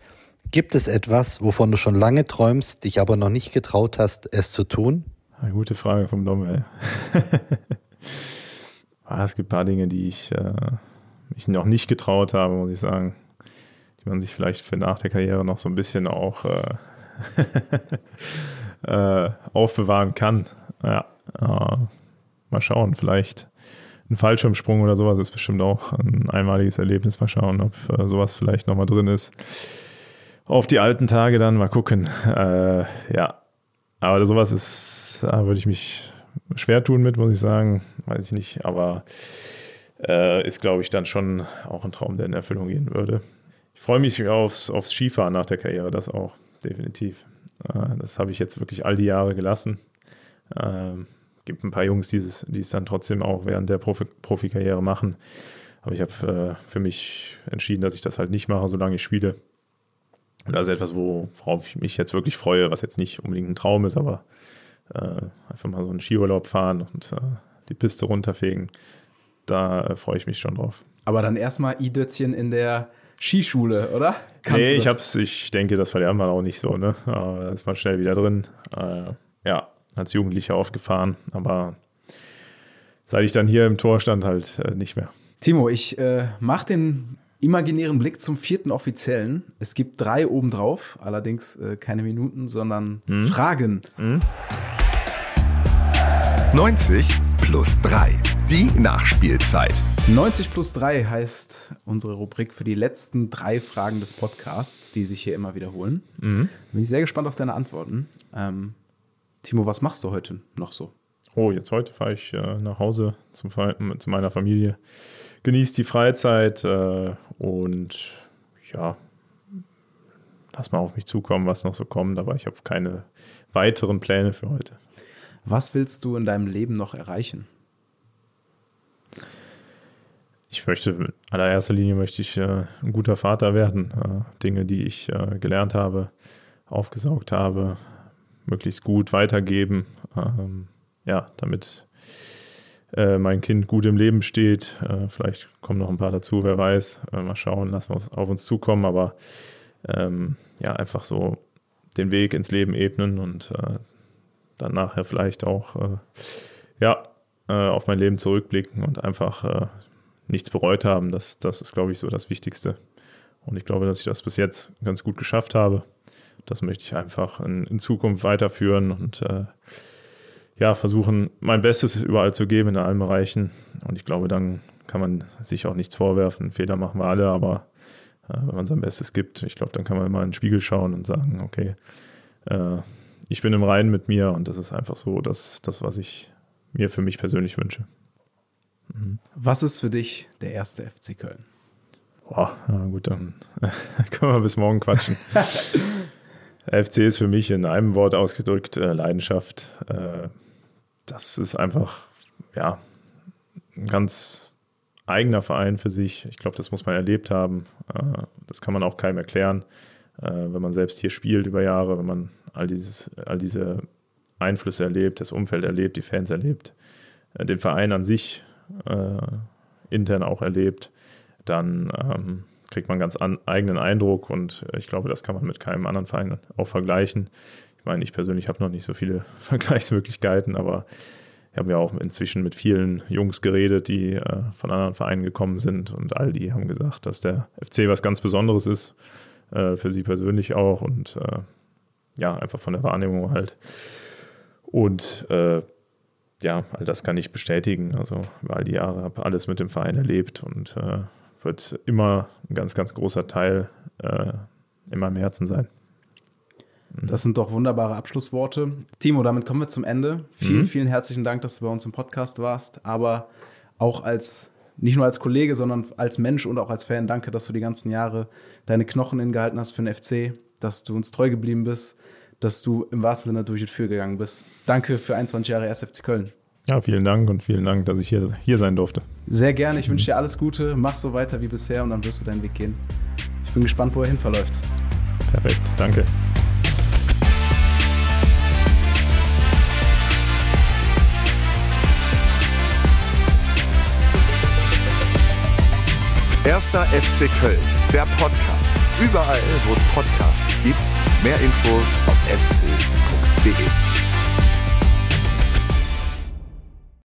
Gibt es etwas, wovon du schon lange träumst, dich aber noch nicht getraut hast, es zu tun? Eine gute Frage vom Domme. ah, es gibt ein paar Dinge, die ich äh mich noch nicht getraut habe, muss ich sagen. Die man sich vielleicht für nach der Karriere noch so ein bisschen auch äh, äh, aufbewahren kann. Ja, äh, mal schauen, vielleicht ein Fallschirmsprung oder sowas ist bestimmt auch ein einmaliges Erlebnis. Mal schauen, ob äh, sowas vielleicht nochmal drin ist. Auf die alten Tage dann mal gucken. Äh, ja, aber sowas ist, da würde ich mich schwer tun mit, muss ich sagen. Weiß ich nicht, aber äh, ist, glaube ich, dann schon auch ein Traum, der in Erfüllung gehen würde. Ich freue mich aufs, aufs Skifahren nach der Karriere, das auch, definitiv. Äh, das habe ich jetzt wirklich all die Jahre gelassen. Ähm, gibt ein paar Jungs, die es, die es dann trotzdem auch während der Profi Profikarriere machen. Aber ich habe äh, für mich entschieden, dass ich das halt nicht mache, solange ich spiele. Und das ist etwas, worauf ich mich jetzt wirklich freue, was jetzt nicht unbedingt ein Traum ist, aber äh, einfach mal so einen Skiurlaub fahren und äh, die Piste runterfegen da äh, freue ich mich schon drauf. Aber dann erstmal I-Dötzchen in der Skischule, oder? Kannst nee, ich hab's, ich denke, das verlernt man auch nicht so, ne? Da ist man schnell wieder drin. Äh, ja, als Jugendlicher aufgefahren, aber seit ich dann hier im Tor stand, halt äh, nicht mehr. Timo, ich äh, mach den imaginären Blick zum vierten Offiziellen. Es gibt drei obendrauf, allerdings äh, keine Minuten, sondern hm? Fragen. Hm? 90 plus 3. Die Nachspielzeit. 90 plus 3 heißt unsere Rubrik für die letzten drei Fragen des Podcasts, die sich hier immer wiederholen. Mhm. Bin ich sehr gespannt auf deine Antworten. Ähm, Timo, was machst du heute noch so? Oh, jetzt heute fahre ich äh, nach Hause zum, zu meiner Familie, genieße die Freizeit äh, und ja, lass mal auf mich zukommen, was noch so kommt, aber ich habe keine weiteren Pläne für heute. Was willst du in deinem Leben noch erreichen? Ich möchte, in allererster Linie möchte ich äh, ein guter Vater werden. Äh, Dinge, die ich äh, gelernt habe, aufgesaugt habe, möglichst gut weitergeben. Ähm, ja, damit äh, mein Kind gut im Leben steht. Äh, vielleicht kommen noch ein paar dazu, wer weiß. Äh, mal schauen, lassen wir auf, uns zukommen. Aber ähm, ja, einfach so den Weg ins Leben ebnen und äh, dann nachher vielleicht auch äh, ja, auf mein Leben zurückblicken und einfach nichts bereut haben. Das, das ist, glaube ich, so das Wichtigste. Und ich glaube, dass ich das bis jetzt ganz gut geschafft habe. Das möchte ich einfach in, in Zukunft weiterführen und ja, versuchen, mein Bestes überall zu geben in allen Bereichen. Und ich glaube, dann kann man sich auch nichts vorwerfen. Fehler machen wir alle, aber äh, wenn man sein Bestes gibt, ich glaube, dann kann man immer in den Spiegel schauen und sagen, okay, äh, ich bin im Reinen mit mir und das ist einfach so das, das was ich mir für mich persönlich wünsche. Was ist für dich der erste FC Köln? Boah, ja gut, dann können wir bis morgen quatschen. FC ist für mich in einem Wort ausgedrückt äh, Leidenschaft. Äh, das ist einfach, ja, ein ganz eigener Verein für sich. Ich glaube, das muss man erlebt haben. Äh, das kann man auch keinem erklären, äh, wenn man selbst hier spielt über Jahre, wenn man all, dieses, all diese Einflüsse erlebt, das Umfeld erlebt, die Fans erlebt, äh, den Verein an sich intern auch erlebt, dann ähm, kriegt man einen ganz an, eigenen Eindruck und ich glaube, das kann man mit keinem anderen Verein auch vergleichen. Ich meine, ich persönlich habe noch nicht so viele Vergleichsmöglichkeiten, aber ich habe ja auch inzwischen mit vielen Jungs geredet, die äh, von anderen Vereinen gekommen sind und all die haben gesagt, dass der FC was ganz Besonderes ist, äh, für sie persönlich auch und äh, ja, einfach von der Wahrnehmung halt. Und äh, ja, all das kann ich bestätigen. Also über all die Jahre habe alles mit dem Verein erlebt und äh, wird immer ein ganz, ganz großer Teil äh, in meinem Herzen sein. Das sind doch wunderbare Abschlussworte. Timo, damit kommen wir zum Ende. Vielen, Mhm. vielen herzlichen Dank, dass du bei uns im Podcast warst, aber auch als nicht nur als Kollege, sondern als Mensch und auch als Fan. Danke, dass du die ganzen Jahre deine Knochen hingehalten hast für den FC, dass du uns treu geblieben bist, dass du im wahrsten Sinne durch die Tür gegangen bist. Danke für 21 Jahre SFC Köln. Ja, vielen Dank und vielen Dank, dass ich hier, hier sein durfte. Sehr gerne. Ich wünsche dir alles Gute. Mach so weiter wie bisher und dann wirst du deinen Weg gehen. Ich bin gespannt, wo er hin verläuft. Perfekt, danke. Erster FC Köln, der Podcast. Überall, wo es Podcasts gibt. Mehr Infos auf fc.de.